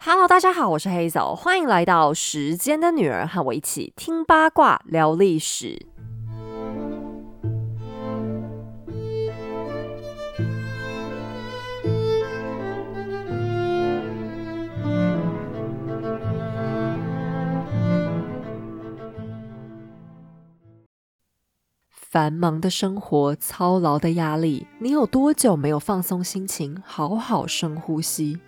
Hello，大家好，我是黑枣，欢迎来到时间的女儿，和我一起听八卦聊历史。繁忙的生活，操劳的压力，你有多久没有放松心情，好好深呼吸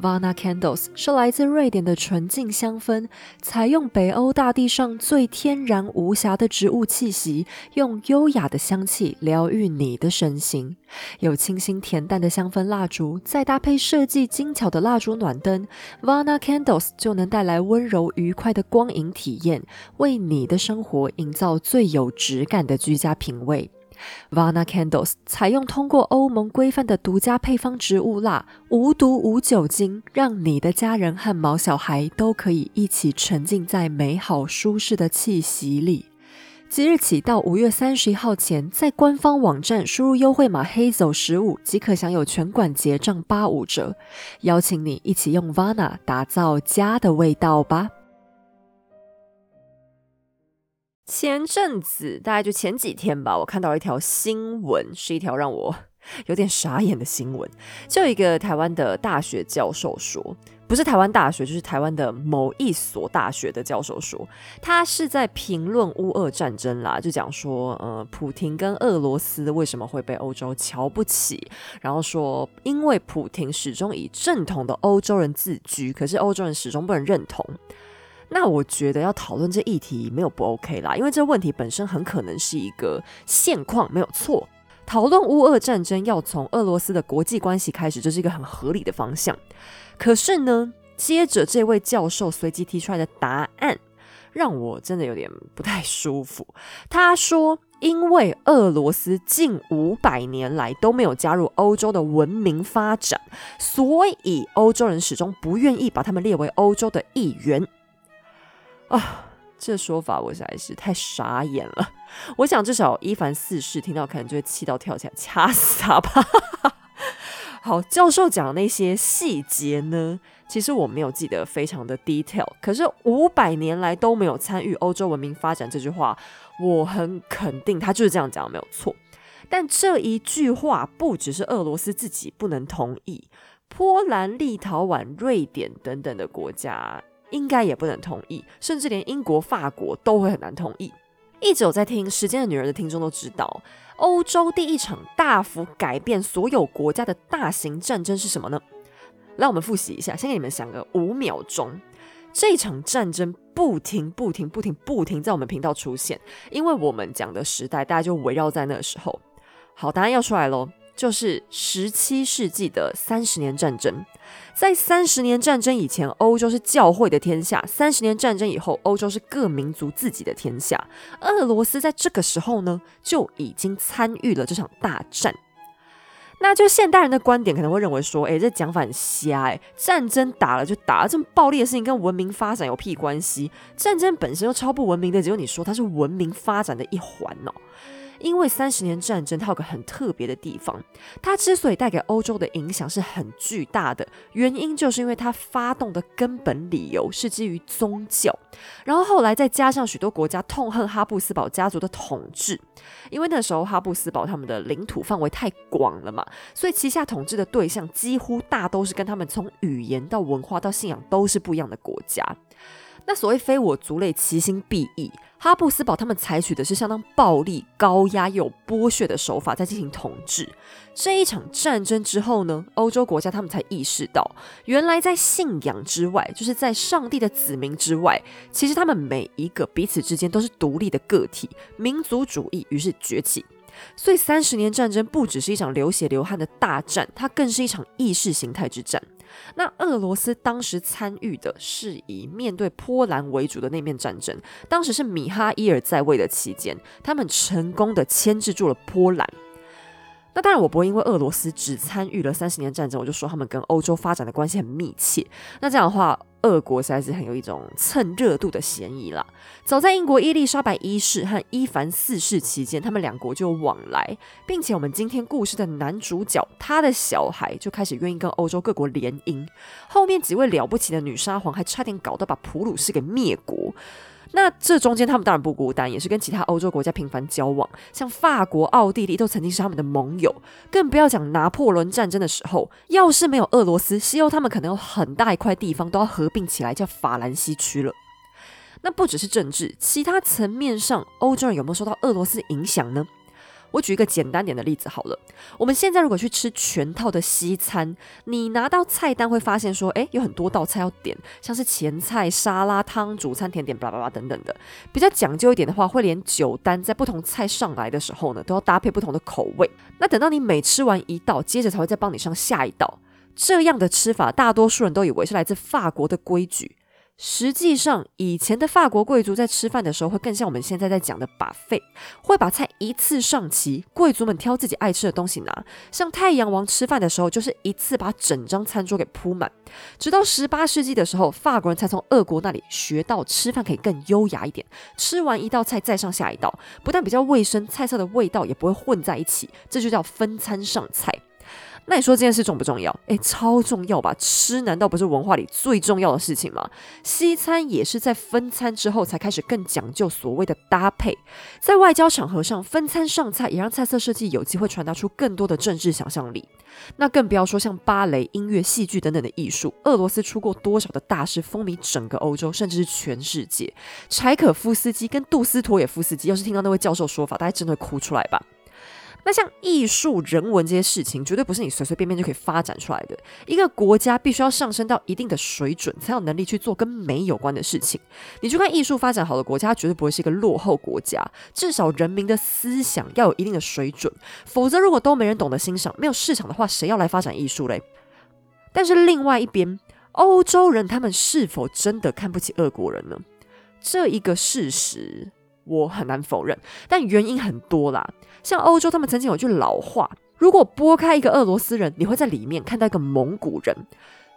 ？Vana Candles 是来自瑞典的纯净香氛，采用北欧大地上最天然无瑕的植物气息，用优雅的香气疗愈你的身心。有清新恬淡的香氛蜡烛，再搭配设计精巧的蜡烛暖灯，Vana Candles 就能带来温柔愉快的光影体验，为你的生活营造最有质感的居。家品味，Vana Candles 采用通过欧盟规范的独家配方植物蜡，无毒无酒精，让你的家人和毛小孩都可以一起沉浸在美好舒适的气息里。即日起到五月三十一号前，在官方网站输入优惠码黑走十五，即可享有全馆结账八五折。邀请你一起用 Vana 打造家的味道吧。前阵子，大概就前几天吧，我看到一条新闻，是一条让我 有点傻眼的新闻。就一个台湾的大学教授说，不是台湾大学，就是台湾的某一所大学的教授说，他是在评论乌俄战争啦，就讲说，呃，普廷跟俄罗斯为什么会被欧洲瞧不起，然后说，因为普廷始终以正统的欧洲人自居，可是欧洲人始终不能认同。那我觉得要讨论这议题没有不 OK 啦，因为这问题本身很可能是一个现况，没有错。讨论乌俄战争要从俄罗斯的国际关系开始，这是一个很合理的方向。可是呢，接着这位教授随即提出来的答案，让我真的有点不太舒服。他说，因为俄罗斯近五百年来都没有加入欧洲的文明发展，所以欧洲人始终不愿意把他们列为欧洲的一员。啊，这说法我实在是太傻眼了。我想至少伊凡四世听到可能就会气到跳起来掐死他吧。好，教授讲那些细节呢，其实我没有记得非常的 detail。可是五百年来都没有参与欧洲文明发展这句话，我很肯定他就是这样讲没有错。但这一句话不只是俄罗斯自己不能同意，波兰、立陶宛、瑞典等等的国家。应该也不能同意，甚至连英国、法国都会很难同意。一直有在听《时间的女儿》的听众都知道，欧洲第一场大幅改变所有国家的大型战争是什么呢？来，我们复习一下，先给你们想个五秒钟。这场战争不停、不停、不停、不停在我们频道出现，因为我们讲的时代，大家就围绕在那个时候。好，答案要出来喽。就是十七世纪的三十年战争，在三十年战争以前，欧洲是教会的天下；三十年战争以后，欧洲是各民族自己的天下。俄罗斯在这个时候呢，就已经参与了这场大战。那就现代人的观点可能会认为说，哎，这讲法很瞎，哎，战争打了就打了，这么暴力的事情跟文明发展有屁关系？战争本身又超不文明的，只有你说它是文明发展的一环哦。因为三十年战争，它有个很特别的地方。它之所以带给欧洲的影响是很巨大的，原因就是因为它发动的根本理由是基于宗教。然后后来再加上许多国家痛恨哈布斯堡家族的统治，因为那时候哈布斯堡他们的领土范围太广了嘛，所以旗下统治的对象几乎大都是跟他们从语言到文化到信仰都是不一样的国家。那所谓非我族类，其心必异。哈布斯堡他们采取的是相当暴力、高压又剥削的手法在进行统治。这一场战争之后呢，欧洲国家他们才意识到，原来在信仰之外，就是在上帝的子民之外，其实他们每一个彼此之间都是独立的个体。民族主义于是崛起。所以三十年战争不只是一场流血流汗的大战，它更是一场意识形态之战。那俄罗斯当时参与的是以面对波兰为主的那面战争，当时是米哈伊尔在位的期间，他们成功的牵制住了波兰。那当然，我不会因为俄罗斯只参与了三十年战争，我就说他们跟欧洲发展的关系很密切。那这样的话，俄国实在是很有一种蹭热度的嫌疑啦。早在英国伊丽莎白一世和伊凡四世期间，他们两国就往来，并且我们今天故事的男主角，他的小孩就开始愿意跟欧洲各国联姻。后面几位了不起的女沙皇还差点搞到把普鲁士给灭国。那这中间他们当然不孤单，也是跟其他欧洲国家频繁交往，像法国、奥地利都曾经是他们的盟友。更不要讲拿破仑战争的时候，要是没有俄罗斯，西欧他们可能有很大一块地方都要合并起来叫法兰西区了。那不只是政治，其他层面上，欧洲人有没有受到俄罗斯影响呢？我举一个简单点的例子好了，我们现在如果去吃全套的西餐，你拿到菜单会发现说，诶，有很多道菜要点，像是前菜、沙拉、汤、主餐、甜点，巴拉巴拉等等的。比较讲究一点的话，会连酒单在不同菜上来的时候呢，都要搭配不同的口味。那等到你每吃完一道，接着才会再帮你上下一道。这样的吃法，大多数人都以为是来自法国的规矩。实际上，以前的法国贵族在吃饭的时候，会更像我们现在在讲的把费，会把菜一次上齐，贵族们挑自己爱吃的东西拿。像太阳王吃饭的时候，就是一次把整张餐桌给铺满。直到十八世纪的时候，法国人才从俄国那里学到吃饭可以更优雅一点，吃完一道菜再上下一道，不但比较卫生，菜色的味道也不会混在一起，这就叫分餐上菜。那你说这件事重不重要？诶，超重要吧！吃难道不是文化里最重要的事情吗？西餐也是在分餐之后才开始更讲究所谓的搭配，在外交场合上分餐上菜，也让菜色设计有机会传达出更多的政治想象力。那更不要说像芭蕾、音乐、戏剧等等的艺术，俄罗斯出过多少的大师，风靡整个欧洲，甚至是全世界。柴可夫斯基跟杜斯妥也夫斯基，要是听到那位教授说法，大家真的会哭出来吧？那像艺术、人文这些事情，绝对不是你随随便便就可以发展出来的。一个国家必须要上升到一定的水准，才有能力去做跟美有关的事情。你去看艺术发展好的国家，绝对不会是一个落后国家。至少人民的思想要有一定的水准，否则如果都没人懂得欣赏，没有市场的话，谁要来发展艺术嘞？但是另外一边，欧洲人他们是否真的看不起俄国人呢？这一个事实。我很难否认，但原因很多啦。像欧洲，他们曾经有句老话：如果拨开一个俄罗斯人，你会在里面看到一个蒙古人。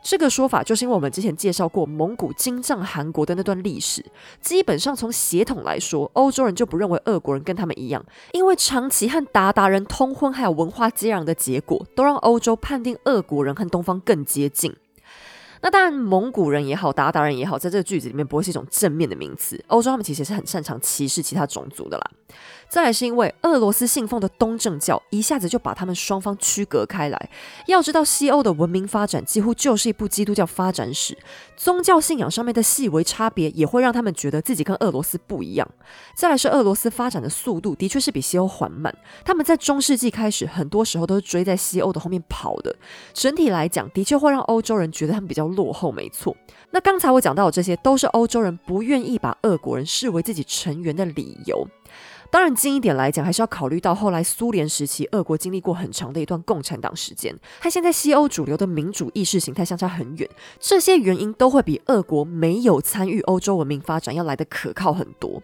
这个说法就是因为我们之前介绍过蒙古金帐汗国的那段历史。基本上从血统来说，欧洲人就不认为俄国人跟他们一样，因为长期和鞑靼人通婚，还有文化接壤的结果，都让欧洲判定俄国人和东方更接近。那当然，蒙古人也好，鞑靼人也好，在这个句子里面不会是一种正面的名词。欧洲他们其实是很擅长歧视其他种族的啦。再来是因为俄罗斯信奉的东正教，一下子就把他们双方区隔开来。要知道，西欧的文明发展几乎就是一部基督教发展史，宗教信仰上面的细微差别也会让他们觉得自己跟俄罗斯不一样。再来是俄罗斯发展的速度的确是比西欧缓慢，他们在中世纪开始，很多时候都是追在西欧的后面跑的。整体来讲，的确会让欧洲人觉得他们比较落后，没错。那刚才我讲到的这些，都是欧洲人不愿意把俄国人视为自己成员的理由。当然，近一点来讲，还是要考虑到后来苏联时期，俄国经历过很长的一段共产党时间，和现在西欧主流的民主意识形态相差很远。这些原因都会比俄国没有参与欧洲文明发展要来的可靠很多。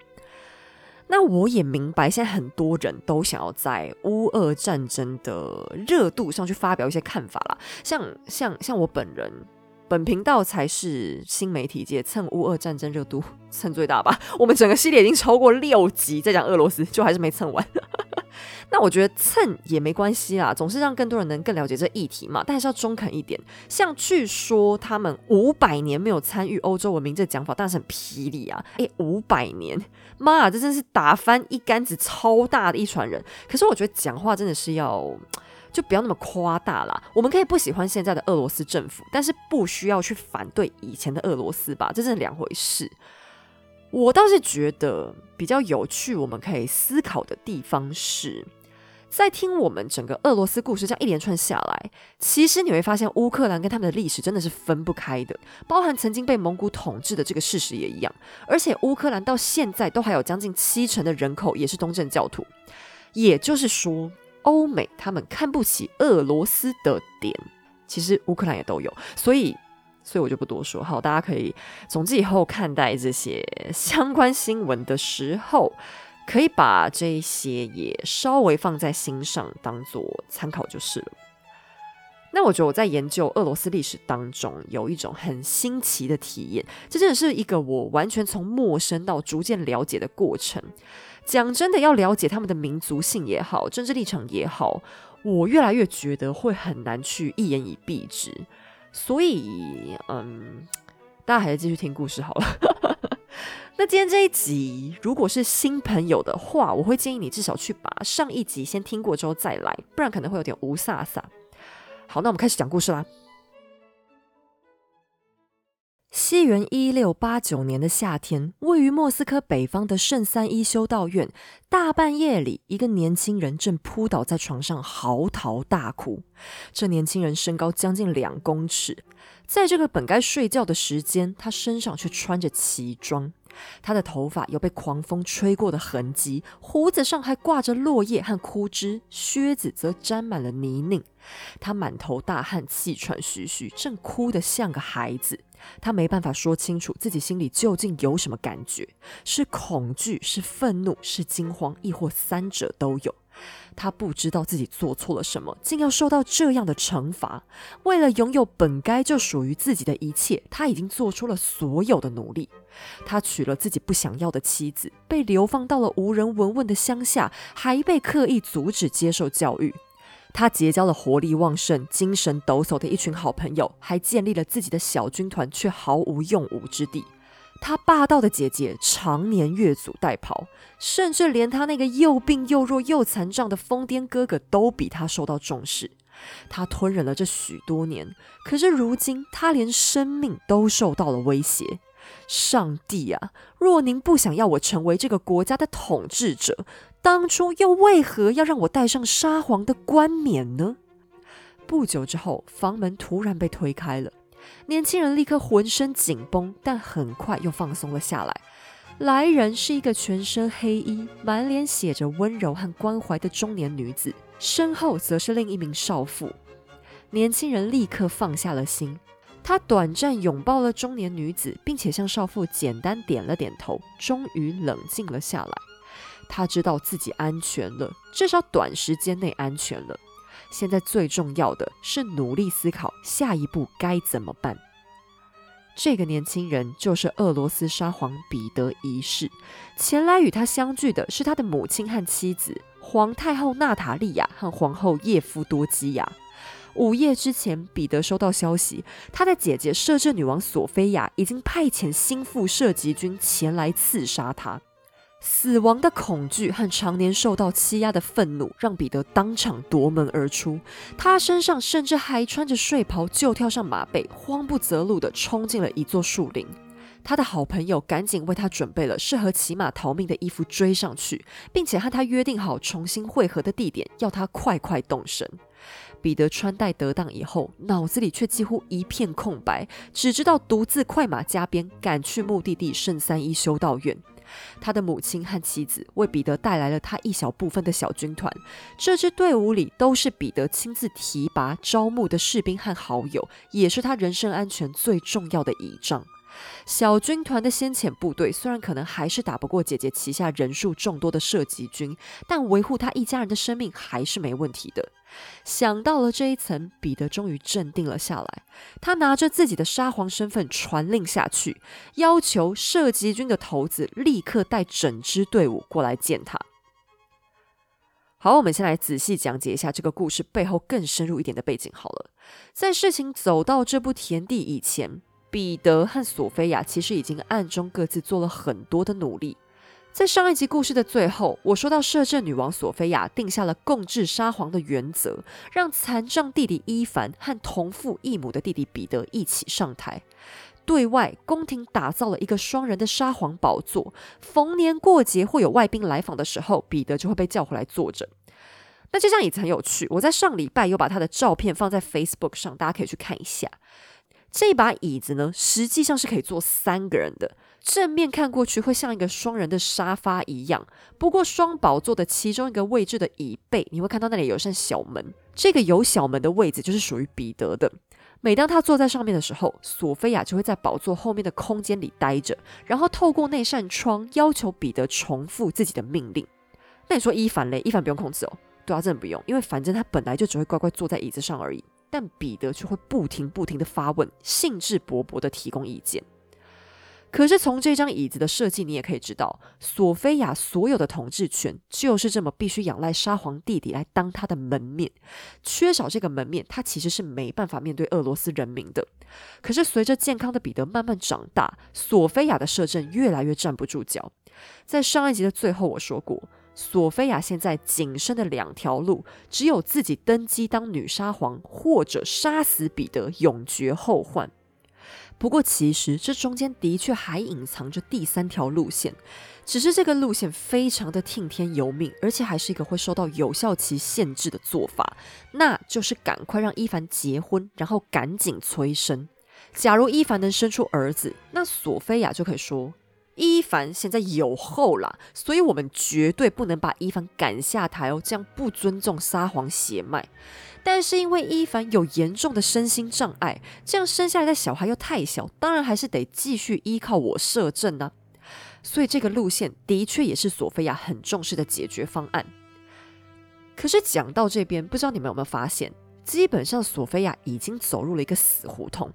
那我也明白，现在很多人都想要在乌俄战争的热度上去发表一些看法啦，像像像我本人。本频道才是新媒体界蹭乌俄战争热度 蹭最大吧？我们整个系列已经超过六集在讲俄罗斯，就还是没蹭完。那我觉得蹭也没关系啦，总是让更多人能更了解这议题嘛。但是要中肯一点，像据说他们五百年没有参与欧洲文明这讲法，当然是很霹雳啊！诶，五百年，妈啊，这真是打翻一竿子超大的一船人。可是我觉得讲话真的是要。就不要那么夸大啦。我们可以不喜欢现在的俄罗斯政府，但是不需要去反对以前的俄罗斯吧？这是两回事。我倒是觉得比较有趣，我们可以思考的地方是，在听我们整个俄罗斯故事这样一连串下来，其实你会发现乌克兰跟他们的历史真的是分不开的，包含曾经被蒙古统治的这个事实也一样。而且乌克兰到现在都还有将近七成的人口也是东正教徒，也就是说。欧美他们看不起俄罗斯的点，其实乌克兰也都有，所以，所以我就不多说。好，大家可以总之以后看待这些相关新闻的时候，可以把这些也稍微放在心上，当做参考就是了。那我觉得我在研究俄罗斯历史当中有一种很新奇的体验，这真的是一个我完全从陌生到逐渐了解的过程。讲真的，要了解他们的民族性也好，政治立场也好，我越来越觉得会很难去一言以蔽之。所以，嗯，大家还是继续听故事好了。那今天这一集，如果是新朋友的话，我会建议你至少去把上一集先听过之后再来，不然可能会有点无飒飒。好，那我们开始讲故事啦。西元一六八九年的夏天，位于莫斯科北方的圣三一修道院，大半夜里，一个年轻人正扑倒在床上嚎啕大哭。这年轻人身高将近两公尺，在这个本该睡觉的时间，他身上却穿着奇装。他的头发有被狂风吹过的痕迹，胡子上还挂着落叶和枯枝，靴子则沾满了泥泞。他满头大汗，气喘吁吁，正哭得像个孩子。他没办法说清楚自己心里究竟有什么感觉：是恐惧，是愤怒，是惊慌，亦或三者都有。他不知道自己做错了什么，竟要受到这样的惩罚。为了拥有本该就属于自己的一切，他已经做出了所有的努力。他娶了自己不想要的妻子，被流放到了无人闻问的乡下，还被刻意阻止接受教育。他结交了活力旺盛、精神抖擞的一群好朋友，还建立了自己的小军团，却毫无用武之地。他霸道的姐姐常年越俎代庖，甚至连他那个又病又弱又残障的疯癫哥哥都比他受到重视。他吞忍了这许多年，可是如今他连生命都受到了威胁。上帝啊！若您不想要我成为这个国家的统治者，当初又为何要让我戴上沙皇的冠冕呢？不久之后，房门突然被推开了。年轻人立刻浑身紧绷，但很快又放松了下来。来人是一个全身黑衣、满脸写着温柔和关怀的中年女子，身后则是另一名少妇。年轻人立刻放下了心，他短暂拥抱了中年女子，并且向少妇简单点了点头，终于冷静了下来。他知道自己安全了，至少短时间内安全了。现在最重要的是努力思考下一步该怎么办。这个年轻人就是俄罗斯沙皇彼得一世。前来与他相聚的是他的母亲和妻子皇太后娜塔莉亚和皇后叶夫多基亚。午夜之前，彼得收到消息，他的姐姐摄政女王索菲亚已经派遣心腹射击军前来刺杀他。死亡的恐惧和常年受到欺压的愤怒，让彼得当场夺门而出。他身上甚至还穿着睡袍，就跳上马背，慌不择路地冲进了一座树林。他的好朋友赶紧为他准备了适合骑马逃命的衣服，追上去，并且和他约定好重新会合的地点，要他快快动身。彼得穿戴得当以后，脑子里却几乎一片空白，只知道独自快马加鞭赶去目的地圣三一修道院。他的母亲和妻子为彼得带来了他一小部分的小军团，这支队伍里都是彼得亲自提拔招募的士兵和好友，也是他人身安全最重要的倚仗。小军团的先遣部队虽然可能还是打不过姐姐旗下人数众多的射击军，但维护他一家人的生命还是没问题的。想到了这一层，彼得终于镇定了下来。他拿着自己的沙皇身份传令下去，要求射击军的头子立刻带整支队伍过来见他。好，我们先来仔细讲解一下这个故事背后更深入一点的背景。好了，在事情走到这步田地以前。彼得和索菲亚其实已经暗中各自做了很多的努力。在上一集故事的最后，我说到摄政女王索菲亚定下了共治沙皇的原则，让残障弟弟伊凡和同父异母的弟弟彼得一起上台，对外宫廷打造了一个双人的沙皇宝座。逢年过节会有外宾来访的时候，彼得就会被叫回来坐着。那这张椅子很有趣，我在上礼拜有把他的照片放在 Facebook 上，大家可以去看一下。这把椅子呢，实际上是可以坐三个人的。正面看过去会像一个双人的沙发一样，不过双宝座的其中一个位置的椅背，你会看到那里有扇小门。这个有小门的位置就是属于彼得的。每当他坐在上面的时候，索菲亚就会在宝座后面的空间里待着，然后透过那扇窗要求彼得重复自己的命令。那你说伊凡嘞？伊凡不用控制哦。对啊，真的不用，因为反正他本来就只会乖乖坐在椅子上而已。但彼得却会不停不停的发问，兴致勃勃的提供意见。可是从这张椅子的设计，你也可以知道，索菲亚所有的统治权就是这么必须仰赖沙皇弟弟来当他的门面。缺少这个门面，他其实是没办法面对俄罗斯人民的。可是随着健康的彼得慢慢长大，索菲亚的摄政越来越站不住脚。在上一集的最后，我说过，索菲亚现在仅剩的两条路，只有自己登基当女沙皇，或者杀死彼得，永绝后患。不过，其实这中间的确还隐藏着第三条路线，只是这个路线非常的听天由命，而且还是一个会受到有效期限制的做法，那就是赶快让伊凡结婚，然后赶紧催生。假如伊凡能生出儿子，那索菲亚就可以说。伊凡现在有后了，所以我们绝对不能把伊凡赶下台哦，这样不尊重沙皇血脉。但是因为伊凡有严重的身心障碍，这样生下来的小孩又太小，当然还是得继续依靠我摄政呢。所以这个路线的确也是索菲亚很重视的解决方案。可是讲到这边，不知道你们有没有发现，基本上索菲亚已经走入了一个死胡同。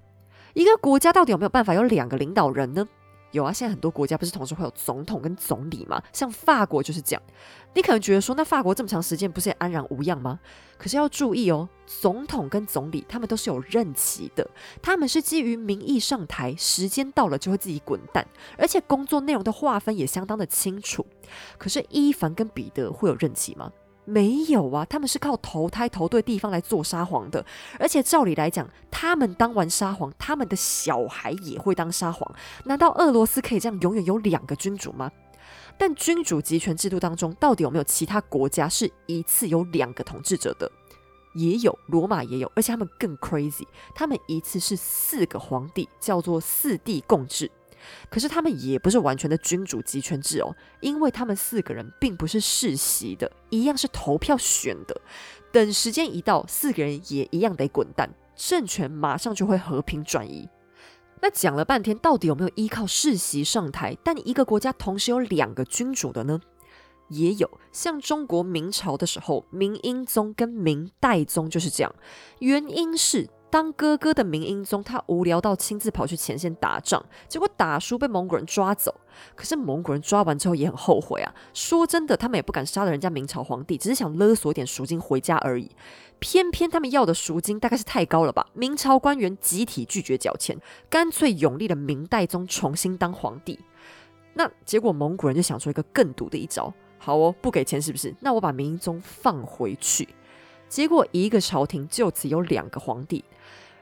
一个国家到底有没有办法有两个领导人呢？有啊，现在很多国家不是同时会有总统跟总理吗？像法国就是这样。你可能觉得说，那法国这么长时间不是也安然无恙吗？可是要注意哦，总统跟总理他们都是有任期的，他们是基于民意上台，时间到了就会自己滚蛋，而且工作内容的划分也相当的清楚。可是伊凡跟彼得会有任期吗？没有啊，他们是靠投胎投对地方来做沙皇的，而且照理来讲，他们当完沙皇，他们的小孩也会当沙皇。难道俄罗斯可以这样永远有两个君主吗？但君主集权制度当中，到底有没有其他国家是一次有两个统治者的？也有，罗马也有，而且他们更 crazy，他们一次是四个皇帝，叫做四帝共治。可是他们也不是完全的君主集权制哦，因为他们四个人并不是世袭的，一样是投票选的。等时间一到，四个人也一样得滚蛋，政权马上就会和平转移。那讲了半天，到底有没有依靠世袭上台，但一个国家同时有两个君主的呢？也有，像中国明朝的时候，明英宗跟明代宗就是这样，原因是。当哥哥的明英宗，他无聊到亲自跑去前线打仗，结果打输被蒙古人抓走。可是蒙古人抓完之后也很后悔啊。说真的，他们也不敢杀了人家明朝皇帝，只是想勒索点赎金回家而已。偏偏他们要的赎金大概是太高了吧？明朝官员集体拒绝缴钱，干脆永立了明代宗重新当皇帝。那结果蒙古人就想出一个更毒的一招：好哦，不给钱是不是？那我把明英宗放回去。结果一个朝廷就此有两个皇帝。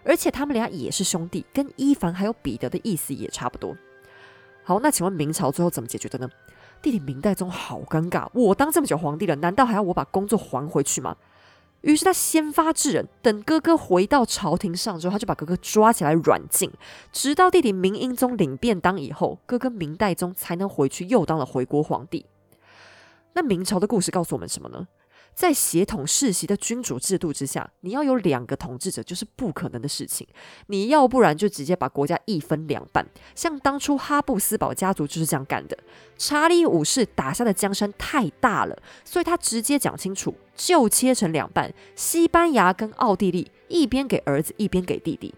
而且他们俩也是兄弟，跟伊凡还有彼得的意思也差不多。好，那请问明朝最后怎么解决的呢？弟弟明代宗好尴尬，我当这么久皇帝了，难道还要我把工作还回去吗？于是他先发制人，等哥哥回到朝廷上之后，他就把哥哥抓起来软禁，直到弟弟明英宗领便当以后，哥哥明代宗才能回去又当了回国皇帝。那明朝的故事告诉我们什么呢？在协统世袭的君主制度之下，你要有两个统治者就是不可能的事情。你要不然就直接把国家一分两半，像当初哈布斯堡家族就是这样干的。查理五世打下的江山太大了，所以他直接讲清楚，就切成两半，西班牙跟奥地利一边给儿子，一边给弟弟。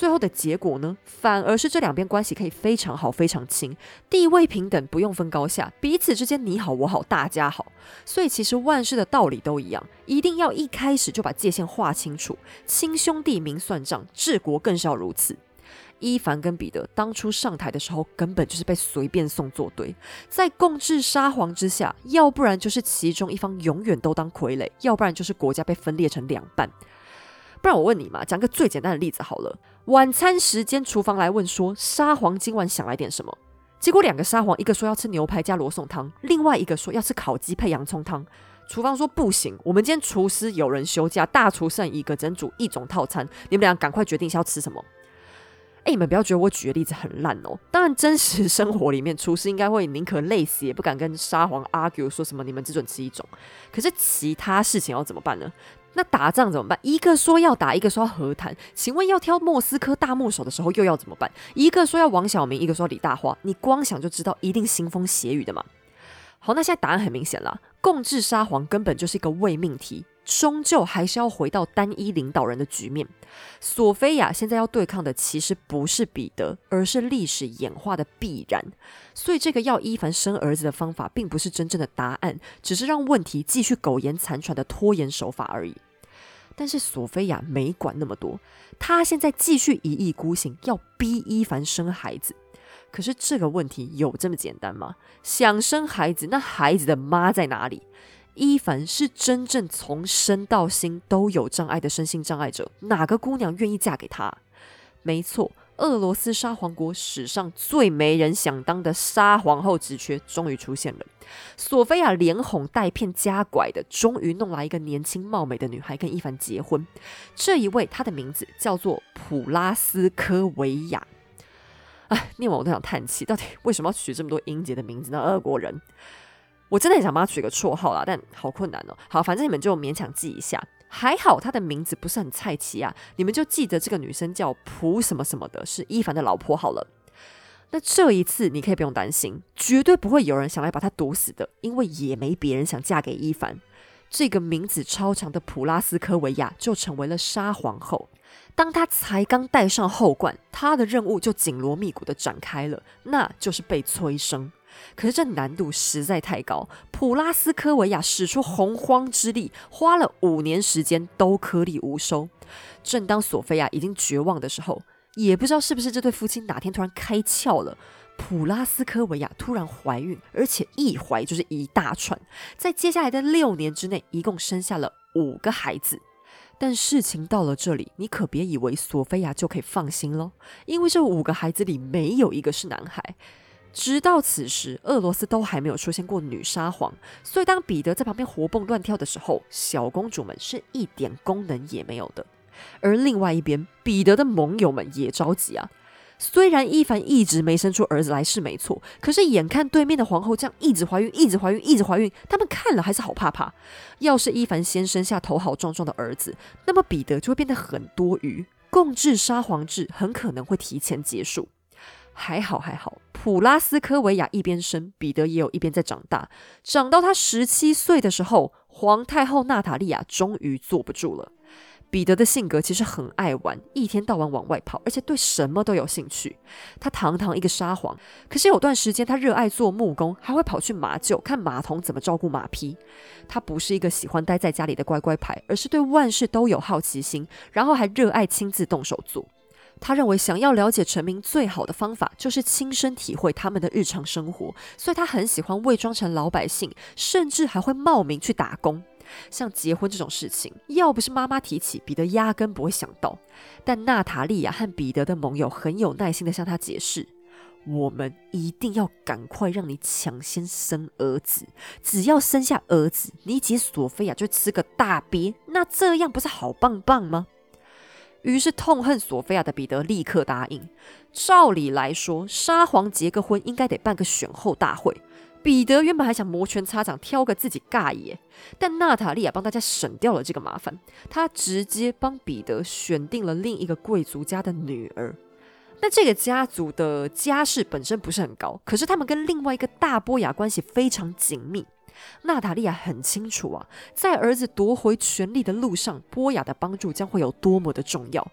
最后的结果呢，反而是这两边关系可以非常好、非常亲，地位平等，不用分高下，彼此之间你好我好大家好。所以其实万事的道理都一样，一定要一开始就把界限划清楚，亲兄弟明算账，治国更是要如此。伊凡跟彼得当初上台的时候，根本就是被随便送作对，在共治沙皇之下，要不然就是其中一方永远都当傀儡，要不然就是国家被分裂成两半。不然我问你嘛，讲个最简单的例子好了。晚餐时间，厨房来问说：“沙皇今晚想来点什么？”结果两个沙皇，一个说要吃牛排加罗宋汤，另外一个说要吃烤鸡配洋葱汤。厨房说：“不行，我们今天厨师有人休假，大厨剩一个，只能煮一种套餐。你们俩赶快决定一下要吃什么。”哎，你们不要觉得我举的例子很烂哦。当然，真实生活里面，厨师应该会宁可累死也不敢跟沙皇 argue 说什么你们只准吃一种。可是其他事情要怎么办呢？那打仗怎么办？一个说要打，一个说要和谈。请问要挑莫斯科大木手的时候又要怎么办？一个说要王小明，一个说李大花，你光想就知道一定腥风血雨的嘛。好，那现在答案很明显了，共治沙皇根本就是一个伪命题，终究还是要回到单一领导人的局面。索菲亚现在要对抗的其实不是彼得，而是历史演化的必然。所以这个要伊凡生儿子的方法，并不是真正的答案，只是让问题继续苟延残喘的拖延手法而已。但是索菲亚没管那么多，她现在继续一意孤行，要逼伊凡生孩子。可是这个问题有这么简单吗？想生孩子，那孩子的妈在哪里？伊凡是真正从身到心都有障碍的身心障碍者，哪个姑娘愿意嫁给他？没错，俄罗斯沙皇国史上最没人想当的沙皇后职缺终于出现了。索菲亚连哄带骗加拐的，终于弄来一个年轻貌美的女孩跟伊凡结婚。这一位，她的名字叫做普拉斯科维亚。哎，念完我都想叹气，到底为什么要取这么多音节的名字呢？俄国人，我真的很想帮他取个绰号啦，但好困难哦。好，反正你们就勉强记一下。还好他的名字不是很菜奇啊，你们就记得这个女生叫普什么什么的，是伊凡的老婆好了。那这一次你可以不用担心，绝对不会有人想来把她毒死的，因为也没别人想嫁给伊凡。这个名字超长的普拉斯科维亚就成为了沙皇后。当她才刚戴上后冠，她的任务就紧锣密鼓的展开了，那就是被催生。可是这难度实在太高，普拉斯科维亚使出洪荒之力，花了五年时间都颗粒无收。正当索菲亚已经绝望的时候，也不知道是不是这对夫妻哪天突然开窍了，普拉斯科维亚突然怀孕，而且一怀就是一大串，在接下来的六年之内，一共生下了五个孩子。但事情到了这里，你可别以为索菲亚就可以放心了，因为这五个孩子里没有一个是男孩。直到此时，俄罗斯都还没有出现过女沙皇，所以当彼得在旁边活蹦乱跳的时候，小公主们是一点功能也没有的。而另外一边，彼得的盟友们也着急啊。虽然伊凡一直没生出儿子来是没错，可是眼看对面的皇后这样一直怀孕、一直怀孕、一直怀孕，他们看了还是好怕怕。要是伊凡先生下头好壮壮的儿子，那么彼得就会变得很多余，共治沙皇制很可能会提前结束。还好还好，普拉斯科维亚一边生，彼得也有一边在长大。长到他十七岁的时候，皇太后娜塔莉亚终于坐不住了。彼得的性格其实很爱玩，一天到晚往外跑，而且对什么都有兴趣。他堂堂一个沙皇，可是有段时间他热爱做木工，还会跑去马厩看马童怎么照顾马匹。他不是一个喜欢待在家里的乖乖牌，而是对万事都有好奇心，然后还热爱亲自动手做。他认为，想要了解臣民最好的方法就是亲身体会他们的日常生活，所以他很喜欢伪装成老百姓，甚至还会冒名去打工。像结婚这种事情，要不是妈妈提起，彼得压根不会想到。但娜塔莉亚和彼得的盟友很有耐心的向他解释：“我们一定要赶快让你抢先生儿子，只要生下儿子，你姐索菲亚就吃个大瘪。那这样不是好棒棒吗？”于是痛恨索菲亚的彼得立刻答应。照理来说，沙皇结个婚应该得办个选后大会。彼得原本还想摩拳擦掌挑个自己尬爷，但娜塔莉亚帮大家省掉了这个麻烦，她直接帮彼得选定了另一个贵族家的女儿。那这个家族的家世本身不是很高，可是他们跟另外一个大波雅关系非常紧密。娜塔莉亚很清楚啊，在儿子夺回权力的路上，波雅的帮助将会有多么的重要。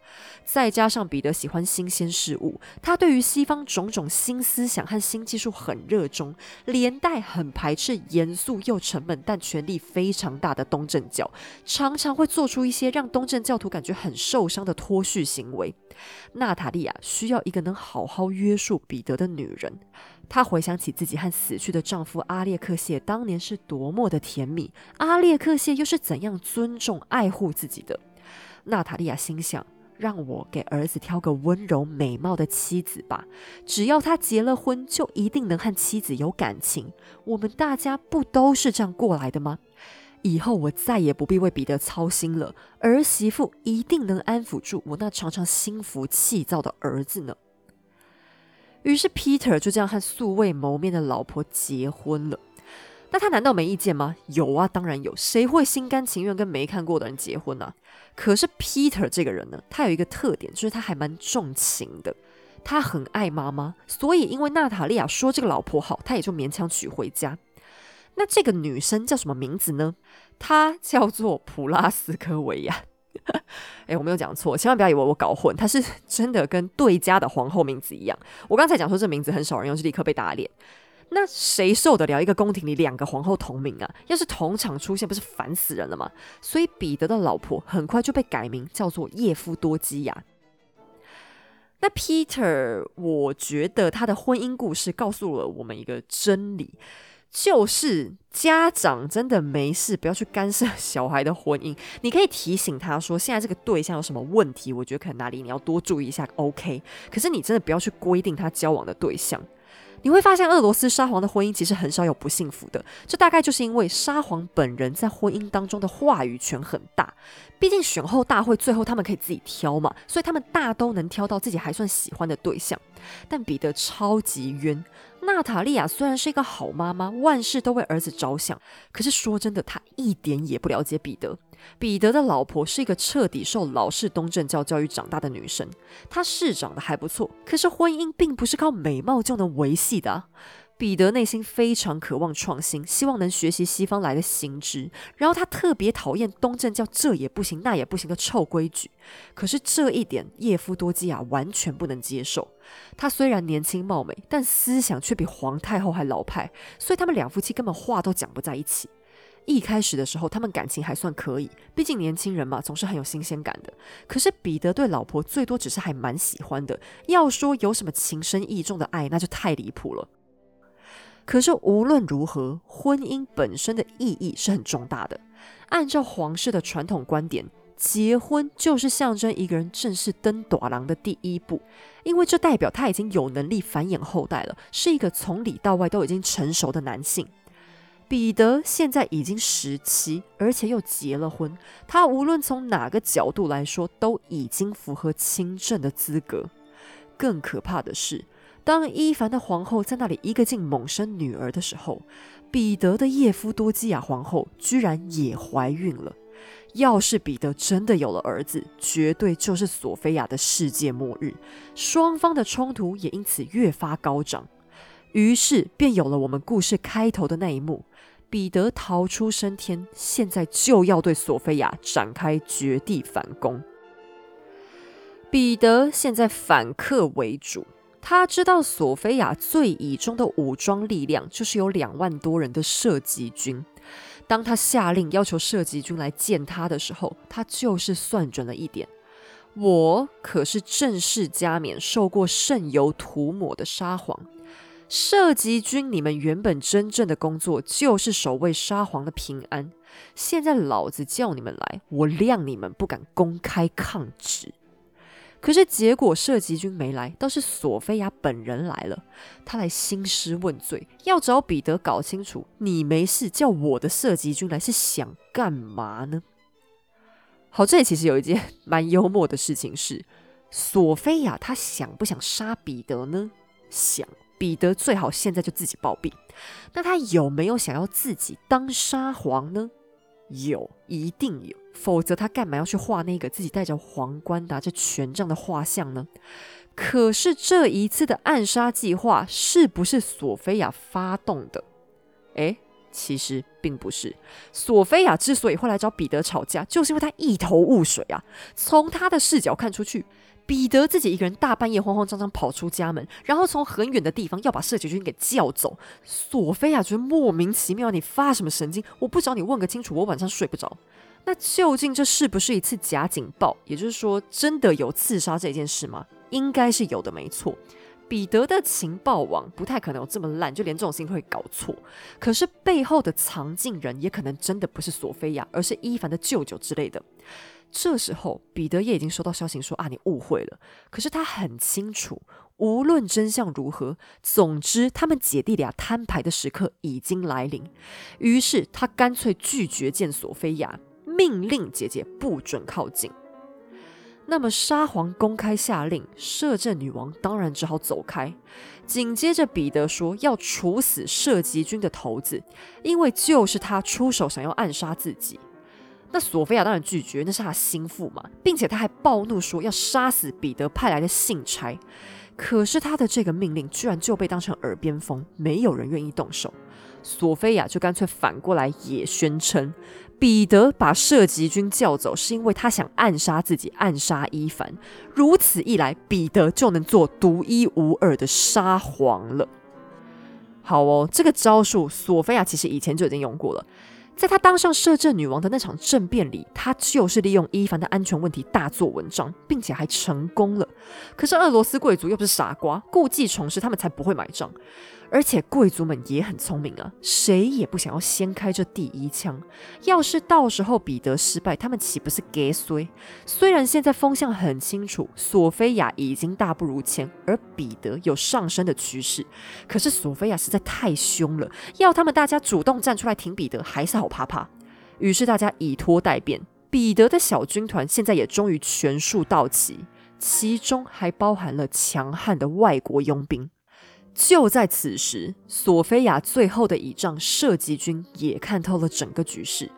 再加上彼得喜欢新鲜事物，他对于西方种种新思想和新技术很热衷，连带很排斥严肃又沉闷但权力非常大的东正教，常常会做出一些让东正教徒感觉很受伤的脱序行为。娜塔莉亚需要一个能好好约束彼得的女人。她回想起自己和死去的丈夫阿列克谢当年是多么的甜蜜，阿列克谢又是怎样尊重爱护自己的。娜塔莉亚心想：让我给儿子挑个温柔美貌的妻子吧，只要他结了婚，就一定能和妻子有感情。我们大家不都是这样过来的吗？以后我再也不必为彼得操心了，儿媳妇一定能安抚住我那常常心浮气躁的儿子呢。于是，Peter 就这样和素未谋面的老婆结婚了。那他难道没意见吗？有啊，当然有。谁会心甘情愿跟没看过的人结婚呢？可是 Peter 这个人呢，他有一个特点，就是他还蛮重情的。他很爱妈妈，所以因为娜塔莉亚说这个老婆好，他也就勉强娶回家。那这个女生叫什么名字呢？她叫做普拉斯科维亚。哎，我没有讲错，千万不要以为我搞混，他是真的跟对家的皇后名字一样。我刚才讲说这名字很少人用，就立刻被打脸。那谁受得了一个宫廷里两个皇后同名啊？要是同场出现，不是烦死人了吗？所以彼得的老婆很快就被改名叫做叶夫多基亚。那 Peter，我觉得他的婚姻故事告诉了我们一个真理，就是家长真的没事不要去干涉小孩的婚姻。你可以提醒他说，现在这个对象有什么问题，我觉得可能哪里你要多注意一下。OK，可是你真的不要去规定他交往的对象。你会发现，俄罗斯沙皇的婚姻其实很少有不幸福的。这大概就是因为沙皇本人在婚姻当中的话语权很大。毕竟选后大会最后他们可以自己挑嘛，所以他们大都能挑到自己还算喜欢的对象。但彼得超级冤。娜塔莉亚虽然是一个好妈妈，万事都为儿子着想，可是说真的，她一点也不了解彼得。彼得的老婆是一个彻底受老式东正教教育长大的女生，她是长得还不错，可是婚姻并不是靠美貌就能维系的。彼得内心非常渴望创新，希望能学习西方来的新知。然后他特别讨厌东正教这也不行那也不行的臭规矩。可是这一点叶夫多基亚完全不能接受。他虽然年轻貌美，但思想却比皇太后还老派，所以他们两夫妻根本话都讲不在一起。一开始的时候，他们感情还算可以，毕竟年轻人嘛，总是很有新鲜感的。可是彼得对老婆最多只是还蛮喜欢的，要说有什么情深意重的爱，那就太离谱了。可是无论如何，婚姻本身的意义是很重大的。按照皇室的传统观点，结婚就是象征一个人正式登短郎的第一步，因为这代表他已经有能力繁衍后代了，是一个从里到外都已经成熟的男性。彼得现在已经十七，而且又结了婚。他无论从哪个角度来说，都已经符合亲政的资格。更可怕的是，当伊凡的皇后在那里一个劲猛生女儿的时候，彼得的叶夫多基亚皇后居然也怀孕了。要是彼得真的有了儿子，绝对就是索菲亚的世界末日。双方的冲突也因此越发高涨。于是便有了我们故事开头的那一幕：彼得逃出升天，现在就要对索菲亚展开绝地反攻。彼得现在反客为主，他知道索菲亚最倚重的武装力量就是有两万多人的射击军。当他下令要求射击军来见他的时候，他就是算准了一点：我可是正式加冕、受过圣油涂抹的沙皇。射击军，你们原本真正的工作就是守卫沙皇的平安。现在老子叫你们来，我谅你们不敢公开抗旨。可是结果，射击军没来，倒是索菲亚本人来了。他来兴师问罪，要找彼得搞清楚，你没事叫我的射击军来是想干嘛呢？好，这里其实有一件蛮幽默的事情是，索菲亚她想不想杀彼得呢？想。彼得最好现在就自己暴毙。那他有没有想要自己当沙皇呢？有，一定有。否则他干嘛要去画那个自己戴着皇冠、拿着权杖的画像呢？可是这一次的暗杀计划是不是索菲亚发动的？诶，其实并不是。索菲亚之所以会来找彼得吵架，就是因为他一头雾水啊。从他的视角看出去。彼得自己一个人大半夜慌慌张张跑出家门，然后从很远的地方要把射击军给叫走。索菲亚觉得莫名其妙，你发什么神经？我不找你问个清楚，我晚上睡不着。那究竟这是不是一次假警报？也就是说，真的有刺杀这件事吗？应该是有的，没错。彼得的情报网不太可能有这么烂，就连这种事情都会搞错。可是背后的藏镜人也可能真的不是索菲亚，而是伊凡的舅舅之类的。这时候，彼得也已经收到消息说啊，你误会了。可是他很清楚，无论真相如何，总之他们姐弟俩摊牌的时刻已经来临。于是他干脆拒绝见索菲亚，命令姐姐不准靠近。那么沙皇公开下令，摄政女王当然只好走开。紧接着，彼得说要处死射击军的头子，因为就是他出手想要暗杀自己。那索菲亚当然拒绝，那是他心腹嘛，并且他还暴怒说要杀死彼得派来的信差。可是他的这个命令居然就被当成耳边风，没有人愿意动手。索菲亚就干脆反过来也宣称，彼得把射击军叫走是因为他想暗杀自己，暗杀伊凡。如此一来，彼得就能做独一无二的沙皇了。好哦，这个招数索菲亚其实以前就已经用过了。在他当上摄政女王的那场政变里，他就是利用伊凡的安全问题大做文章，并且还成功了。可是俄罗斯贵族又不是傻瓜，故技重施，他们才不会买账。而且贵族们也很聪明啊，谁也不想要先开这第一枪。要是到时候彼得失败，他们岂不是给衰？虽然现在风向很清楚，索菲亚已经大不如前，而彼得有上升的趋势，可是索菲亚实在太凶了，要他们大家主动站出来挺彼得，还是好怕怕。于是大家以拖待变，彼得的小军团现在也终于全数到齐，其中还包含了强悍的外国佣兵。就在此时，索菲亚最后的倚仗射击军也看透了整个局势。